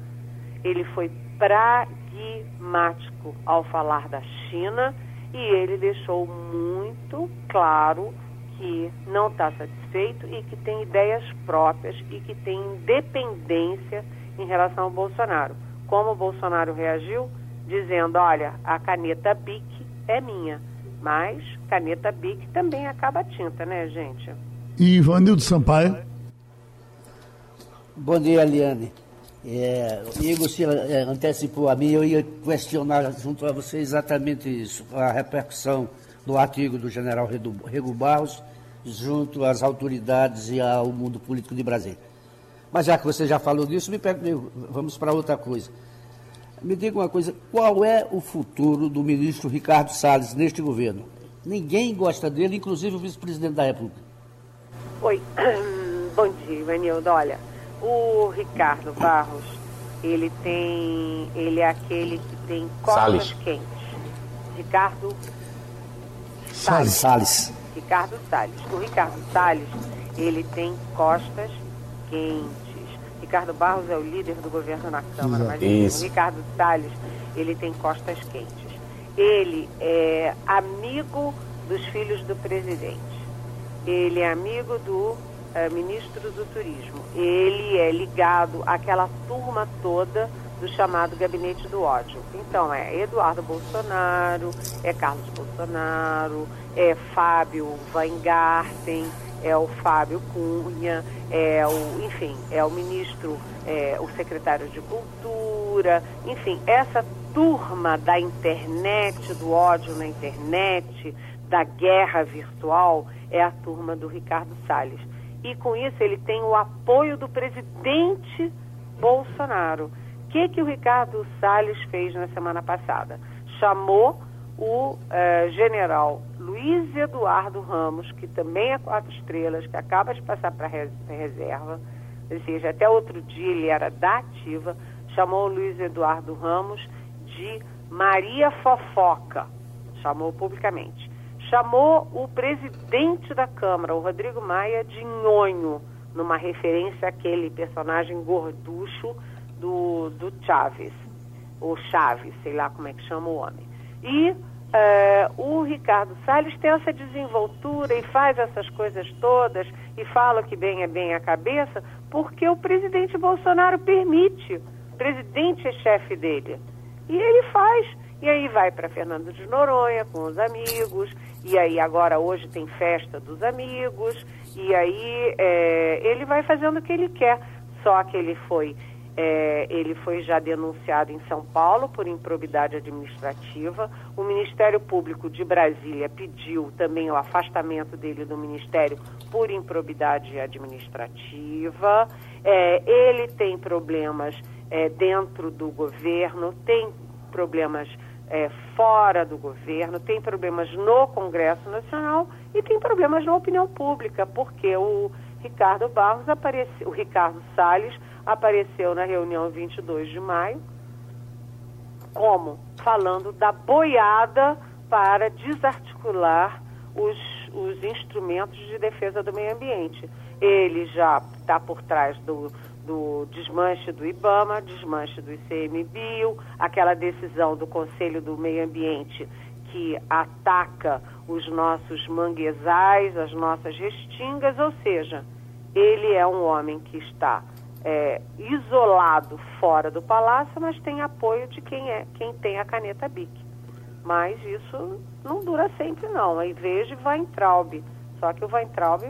ele foi pragmático ao falar da China e ele deixou muito claro que não está satisfeito e que tem ideias próprias e que tem independência em relação ao Bolsonaro. Como o Bolsonaro reagiu? Dizendo: olha, a caneta BIC é minha, mas caneta BIC também acaba tinta, né, gente? E Ivanildo Sampaio? Bom dia, Eliane. É, o Igor se é, antecipou a mim, eu ia questionar junto a você exatamente isso, a repercussão do artigo do general Rego Barros junto às autoridades e ao mundo político de Brasília. Mas já que você já falou disso, me pergunto, vamos para outra coisa. Me diga uma coisa, qual é o futuro do ministro Ricardo Salles neste governo? Ninguém gosta dele, inclusive o vice-presidente da República. Oi, bom dia, Ivanildo. Olha, o Ricardo Barros, ele tem. ele é aquele que tem costas quentes. Ricardo Salles. Salles. Ricardo Salles. O Ricardo Salles, ele tem costas quentes. Ricardo Barros é o líder do governo na Câmara, mas o Ricardo Salles, ele tem costas quentes. Ele é amigo dos filhos do presidente. Ele é amigo do é, ministro do Turismo. Ele é ligado àquela turma toda do chamado Gabinete do Ódio. Então, é Eduardo Bolsonaro, é Carlos Bolsonaro, é Fábio Weingarten, é o Fábio Cunha, é o, enfim, é o ministro, é, o secretário de Cultura, enfim, essa turma da internet, do ódio na internet, da guerra virtual, é a turma do Ricardo Salles e com isso ele tem o apoio do presidente Bolsonaro. O que, que o Ricardo Salles fez na semana passada? Chamou o eh, general Luiz Eduardo Ramos, que também é quatro estrelas, que acaba de passar para a reserva, ou seja, até outro dia ele era da ativa, chamou o Luiz Eduardo Ramos de Maria Fofoca, chamou publicamente chamou o presidente da Câmara, o Rodrigo Maia, de nhonho, numa referência àquele personagem gorducho do, do Chaves, ou Chaves, sei lá como é que chama o homem. E é, o Ricardo Salles tem essa desenvoltura e faz essas coisas todas e fala que bem é bem a cabeça, porque o presidente Bolsonaro permite. O presidente é chefe dele. E ele faz. E aí vai para Fernando de Noronha com os amigos, e aí agora hoje tem festa dos amigos, e aí é, ele vai fazendo o que ele quer. Só que ele foi, é, ele foi já denunciado em São Paulo por improbidade administrativa. O Ministério Público de Brasília pediu também o afastamento dele do Ministério por improbidade administrativa. É, ele tem problemas é, dentro do governo, tem problemas é, fora do governo, tem problemas no Congresso Nacional e tem problemas na opinião pública, porque o Ricardo Barros apareceu, o Ricardo Salles apareceu na reunião 22 de maio, como? Falando da boiada para desarticular os, os instrumentos de defesa do meio ambiente. Ele já está por trás do, do desmanche do IBAMA, desmanche do ICMBio, aquela decisão do Conselho do Meio Ambiente que ataca os nossos manguezais, as nossas restingas, ou seja, ele é um homem que está é, isolado fora do palácio, mas tem apoio de quem é quem tem a caneta BIC. Mas isso não dura sempre não. Aí veja Weintraub. Só que o Weintraub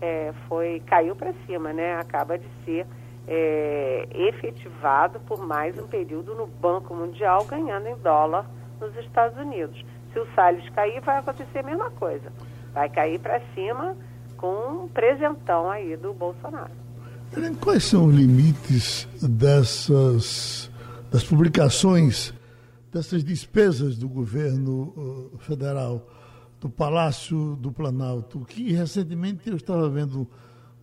é, foi caiu para cima, né? Acaba de ser é, efetivado por mais um período no Banco Mundial, ganhando em dólar nos Estados Unidos. Se o Salles cair, vai acontecer a mesma coisa. Vai cair para cima com um presentão aí do Bolsonaro. Quais são os limites dessas das publicações, dessas despesas do governo uh, federal, do Palácio do Planalto, que recentemente eu estava vendo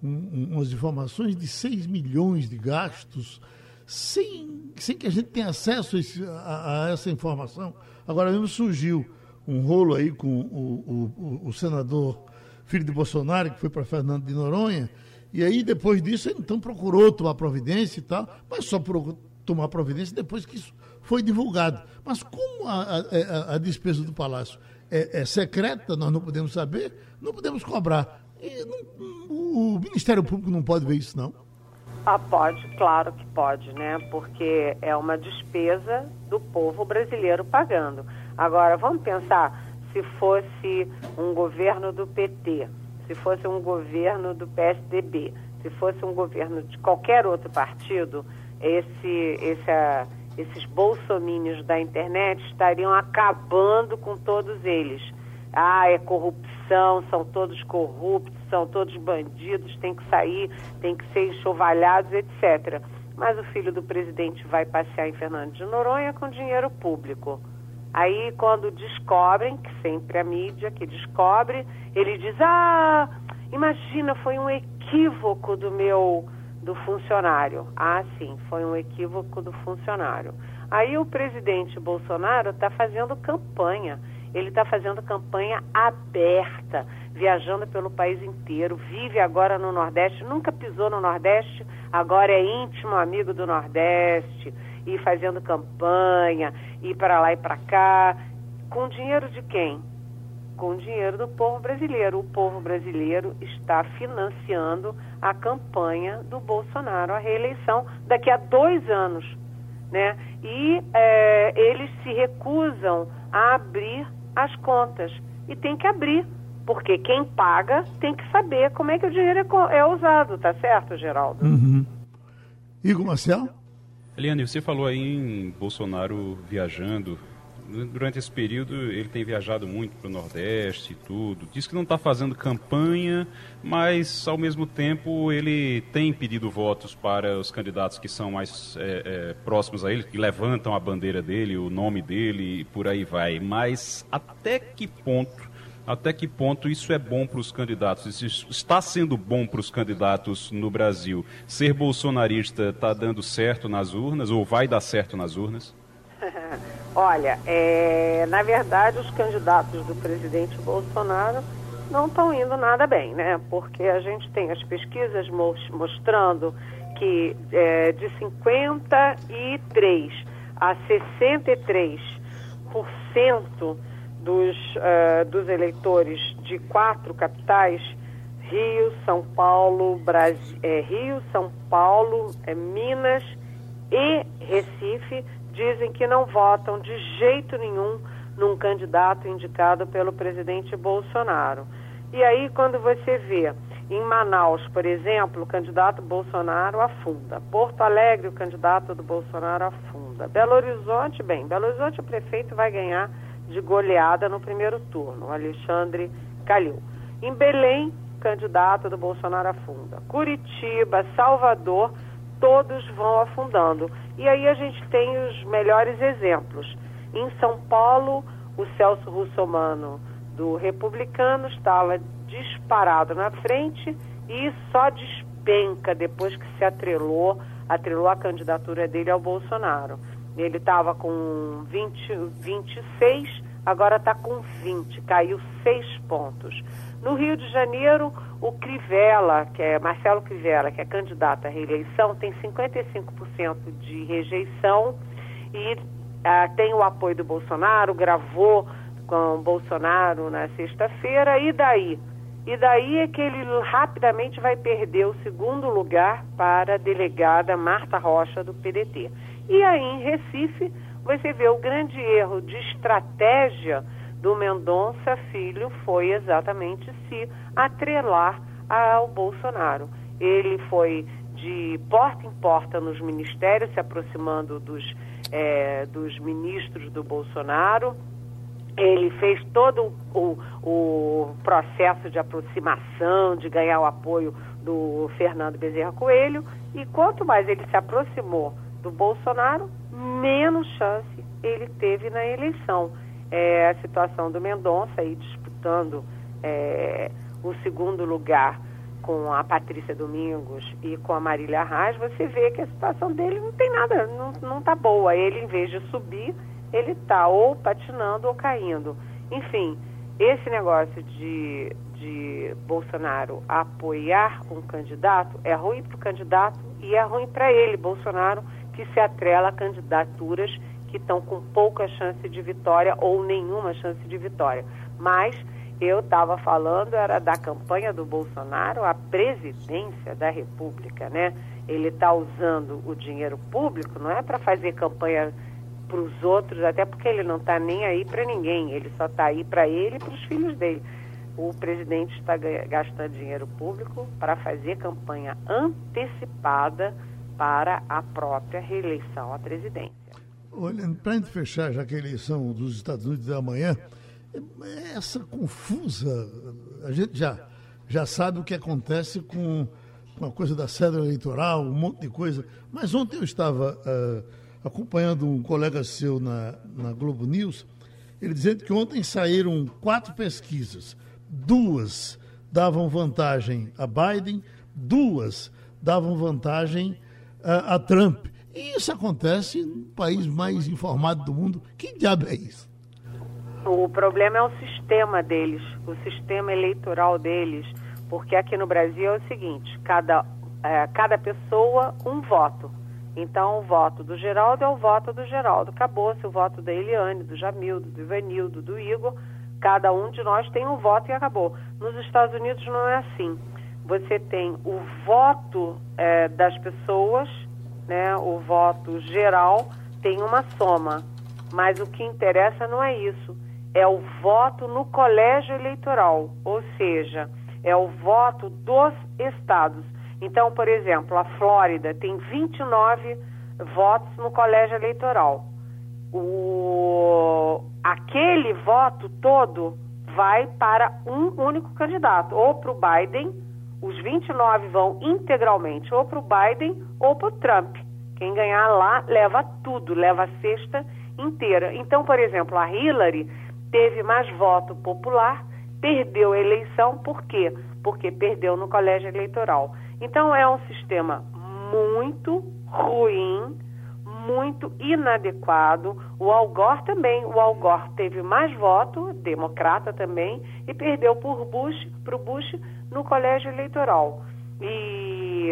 um, umas informações de 6 milhões de gastos sem, sem que a gente tenha acesso a, esse, a, a essa informação. Agora mesmo surgiu um rolo aí com o, o, o senador filho de Bolsonaro, que foi para Fernando de Noronha, e aí depois disso ele então procurou tomar providência e tal, mas só por tomar providência depois que isso foi divulgado. Mas como a, a, a despesa do Palácio é, é, secreta, nós não podemos saber, não podemos cobrar. Não, o Ministério Público não pode ver isso, não? Ah, pode, claro que pode, né? Porque é uma despesa do povo brasileiro pagando. Agora, vamos pensar se fosse um governo do PT, se fosse um governo do PSDB, se fosse um governo de qualquer outro partido, esse, esse, esses bolsomínios da internet estariam acabando com todos eles. Ah, é corrupção, são todos corruptos, são todos bandidos, tem que sair, tem que ser enxovalhados, etc. Mas o filho do presidente vai passear em Fernando de Noronha com dinheiro público. Aí, quando descobrem, que sempre a mídia que descobre, ele diz: Ah, imagina, foi um equívoco do meu do funcionário. Ah, sim, foi um equívoco do funcionário. Aí o presidente Bolsonaro está fazendo campanha. Ele está fazendo campanha aberta viajando pelo país inteiro, vive agora no Nordeste, nunca pisou no Nordeste, agora é íntimo amigo do Nordeste, e fazendo campanha, e para lá e para cá, com dinheiro de quem? Com dinheiro do povo brasileiro. O povo brasileiro está financiando a campanha do Bolsonaro, a reeleição daqui a dois anos, né? E é, eles se recusam a abrir as contas e tem que abrir porque quem paga tem que saber como é que o dinheiro é, é usado, tá certo, Geraldo? Uhum. Igor Marcel? Eliane, você falou aí em Bolsonaro viajando. Durante esse período, ele tem viajado muito para o Nordeste e tudo. Diz que não está fazendo campanha, mas, ao mesmo tempo, ele tem pedido votos para os candidatos que são mais é, é, próximos a ele, que levantam a bandeira dele, o nome dele e por aí vai. Mas até que ponto até que ponto isso é bom para os candidatos? Isso está sendo bom para os candidatos no Brasil? Ser bolsonarista está dando certo nas urnas ou vai dar certo nas urnas? Olha, é, na verdade, os candidatos do presidente Bolsonaro não estão indo nada bem, né? Porque a gente tem as pesquisas mostrando que é, de 53 a 63% dos, uh, dos eleitores de quatro capitais, Rio, São Paulo, Brasil, é, Rio, São Paulo, é, Minas e Recife, dizem que não votam de jeito nenhum num candidato indicado pelo presidente Bolsonaro. E aí, quando você vê em Manaus, por exemplo, o candidato Bolsonaro afunda. Porto Alegre, o candidato do Bolsonaro afunda. Belo Horizonte, bem, Belo Horizonte o prefeito vai ganhar de goleada no primeiro turno, Alexandre Calil. Em Belém, candidato do Bolsonaro afunda. Curitiba, Salvador, todos vão afundando. E aí a gente tem os melhores exemplos. Em São Paulo, o Celso Russomano do Republicano estava disparado na frente e só despenca depois que se atrelou, atrelou a candidatura dele ao Bolsonaro. Ele estava com 20, 26, agora está com 20, caiu 6 pontos. No Rio de Janeiro, o Crivella, que é Marcelo Crivella, que é candidato à reeleição, tem 55% de rejeição e ah, tem o apoio do Bolsonaro, gravou com o Bolsonaro na sexta-feira, e daí? E daí é que ele rapidamente vai perder o segundo lugar para a delegada Marta Rocha do PDT. E aí em Recife, você vê o grande erro de estratégia do Mendonça Filho foi exatamente se atrelar ao Bolsonaro. Ele foi de porta em porta nos ministérios, se aproximando dos, é, dos ministros do Bolsonaro. Ele fez todo o, o processo de aproximação, de ganhar o apoio do Fernando Bezerra Coelho, e quanto mais ele se aproximou do Bolsonaro, menos chance ele teve na eleição. É, a situação do Mendonça aí disputando é, o segundo lugar com a Patrícia Domingos e com a Marília Arraes, você vê que a situação dele não tem nada, não, não tá boa. Ele, em vez de subir, ele está ou patinando ou caindo. Enfim, esse negócio de, de Bolsonaro apoiar um candidato é ruim para o candidato e é ruim para ele, Bolsonaro, que se atrela a candidaturas que estão com pouca chance de vitória ou nenhuma chance de vitória. Mas eu estava falando era da campanha do Bolsonaro à presidência da República, né? Ele está usando o dinheiro público, não é para fazer campanha para os outros, até porque ele não está nem aí para ninguém, ele só está aí para ele e para os filhos dele. O presidente está gastando dinheiro público para fazer campanha antecipada para a própria reeleição à presidência. Olha, para gente fechar, já que a eleição dos Estados Unidos é amanhã, essa confusa, a gente já, já sabe o que acontece com, com a coisa da cédula eleitoral, um monte de coisa. Mas ontem eu estava uh, acompanhando um colega seu na, na Globo News, ele dizendo que ontem saíram quatro pesquisas, duas davam vantagem a Biden, duas davam vantagem uh, a Trump. E isso acontece no país mais informado do mundo. Que diabo é isso? O problema é o sistema deles, o sistema eleitoral deles, porque aqui no Brasil é o seguinte: cada, é, cada pessoa um voto. Então, o voto do Geraldo é o voto do Geraldo. Acabou-se o voto da Eliane, do Jamildo, do Ivanildo, do Igor. Cada um de nós tem um voto e acabou. Nos Estados Unidos não é assim. Você tem o voto é, das pessoas, né, o voto geral, tem uma soma. Mas o que interessa não é isso é o voto no colégio eleitoral, ou seja, é o voto dos estados. Então, por exemplo, a Flórida tem 29 votos no colégio eleitoral. O, aquele voto todo vai para um único candidato, ou para o Biden, os 29 vão integralmente ou para o Biden ou para o Trump. Quem ganhar lá leva tudo, leva a cesta inteira. Então, por exemplo, a Hillary teve mais voto popular, perdeu a eleição, por quê? Porque perdeu no colégio eleitoral. Então é um sistema muito ruim, muito inadequado. O Algor também, o Algor teve mais voto, democrata também, e perdeu por Bush, para o Bush no colégio eleitoral. E,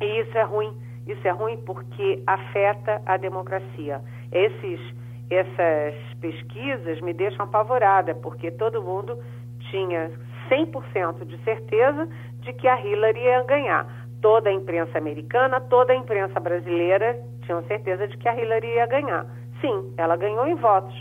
e isso é ruim. Isso é ruim porque afeta a democracia. Esses essas pesquisas me deixam apavorada, porque todo mundo tinha 100% de certeza de que a Hillary ia ganhar. Toda a imprensa americana, toda a imprensa brasileira tinham certeza de que a Hillary ia ganhar. Sim, ela ganhou em votos,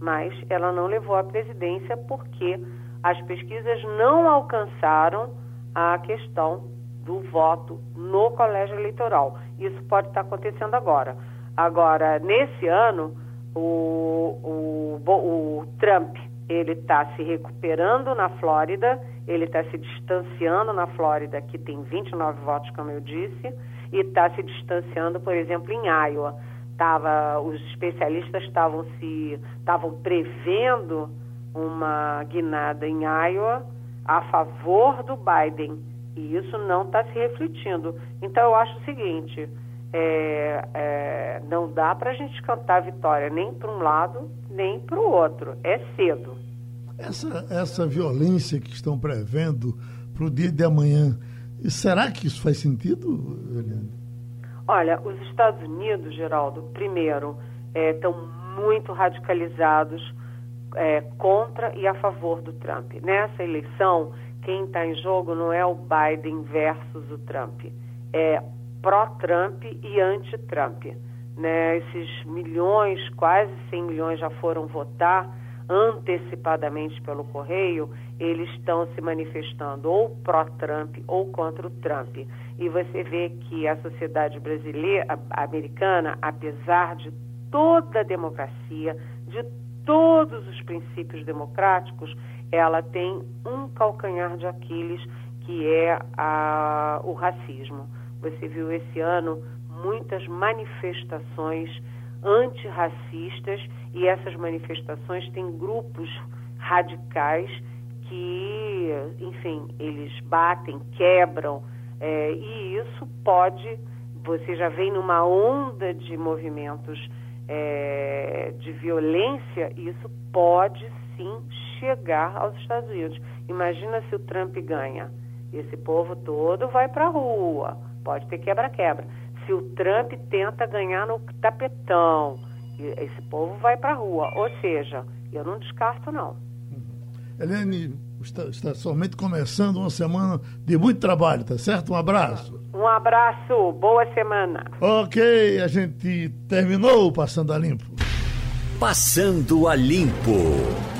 mas ela não levou a presidência porque as pesquisas não alcançaram a questão do voto no colégio eleitoral. Isso pode estar acontecendo agora. Agora, nesse ano, o, o, o Trump ele está se recuperando na Flórida, ele está se distanciando na Flórida, que tem 29 votos, como eu disse, e está se distanciando, por exemplo, em Iowa. Tava, os especialistas estavam se estavam prevendo uma guinada em Iowa a favor do Biden e isso não está se refletindo. Então eu acho o seguinte: é, é, não dá para a gente cantar vitória nem para um lado nem para o outro. É cedo. Essa, essa violência que estão prevendo para o dia de amanhã, será que isso faz sentido, Eliane? Olha, os Estados Unidos, Geraldo, primeiro, estão é, muito radicalizados é, contra e a favor do Trump. Nessa eleição, quem está em jogo não é o Biden versus o Trump, é pró-Trump e anti-Trump. Né? Esses milhões, quase 100 milhões já foram votar antecipadamente pelo correio, eles estão se manifestando ou pró-Trump ou contra o Trump. E você vê que a sociedade brasileira, americana, apesar de toda a democracia, de todos os princípios democráticos, ela tem um calcanhar de Aquiles que é a, o racismo. Você viu esse ano muitas manifestações antirracistas e essas manifestações têm grupos radicais que, enfim, eles batem, quebram, é, e isso pode, você já vem numa onda de movimentos é, de violência, isso pode sim chegar aos Estados Unidos. Imagina se o Trump ganha. Esse povo todo vai para a rua. Pode ter quebra-quebra. Se o Trump tenta ganhar no tapetão, esse povo vai para a rua. Ou seja, eu não descarto, não. Helene, está, está somente começando uma semana de muito trabalho, tá certo? Um abraço. Um abraço, boa semana. Ok, a gente terminou Passando a Limpo. Passando a Limpo.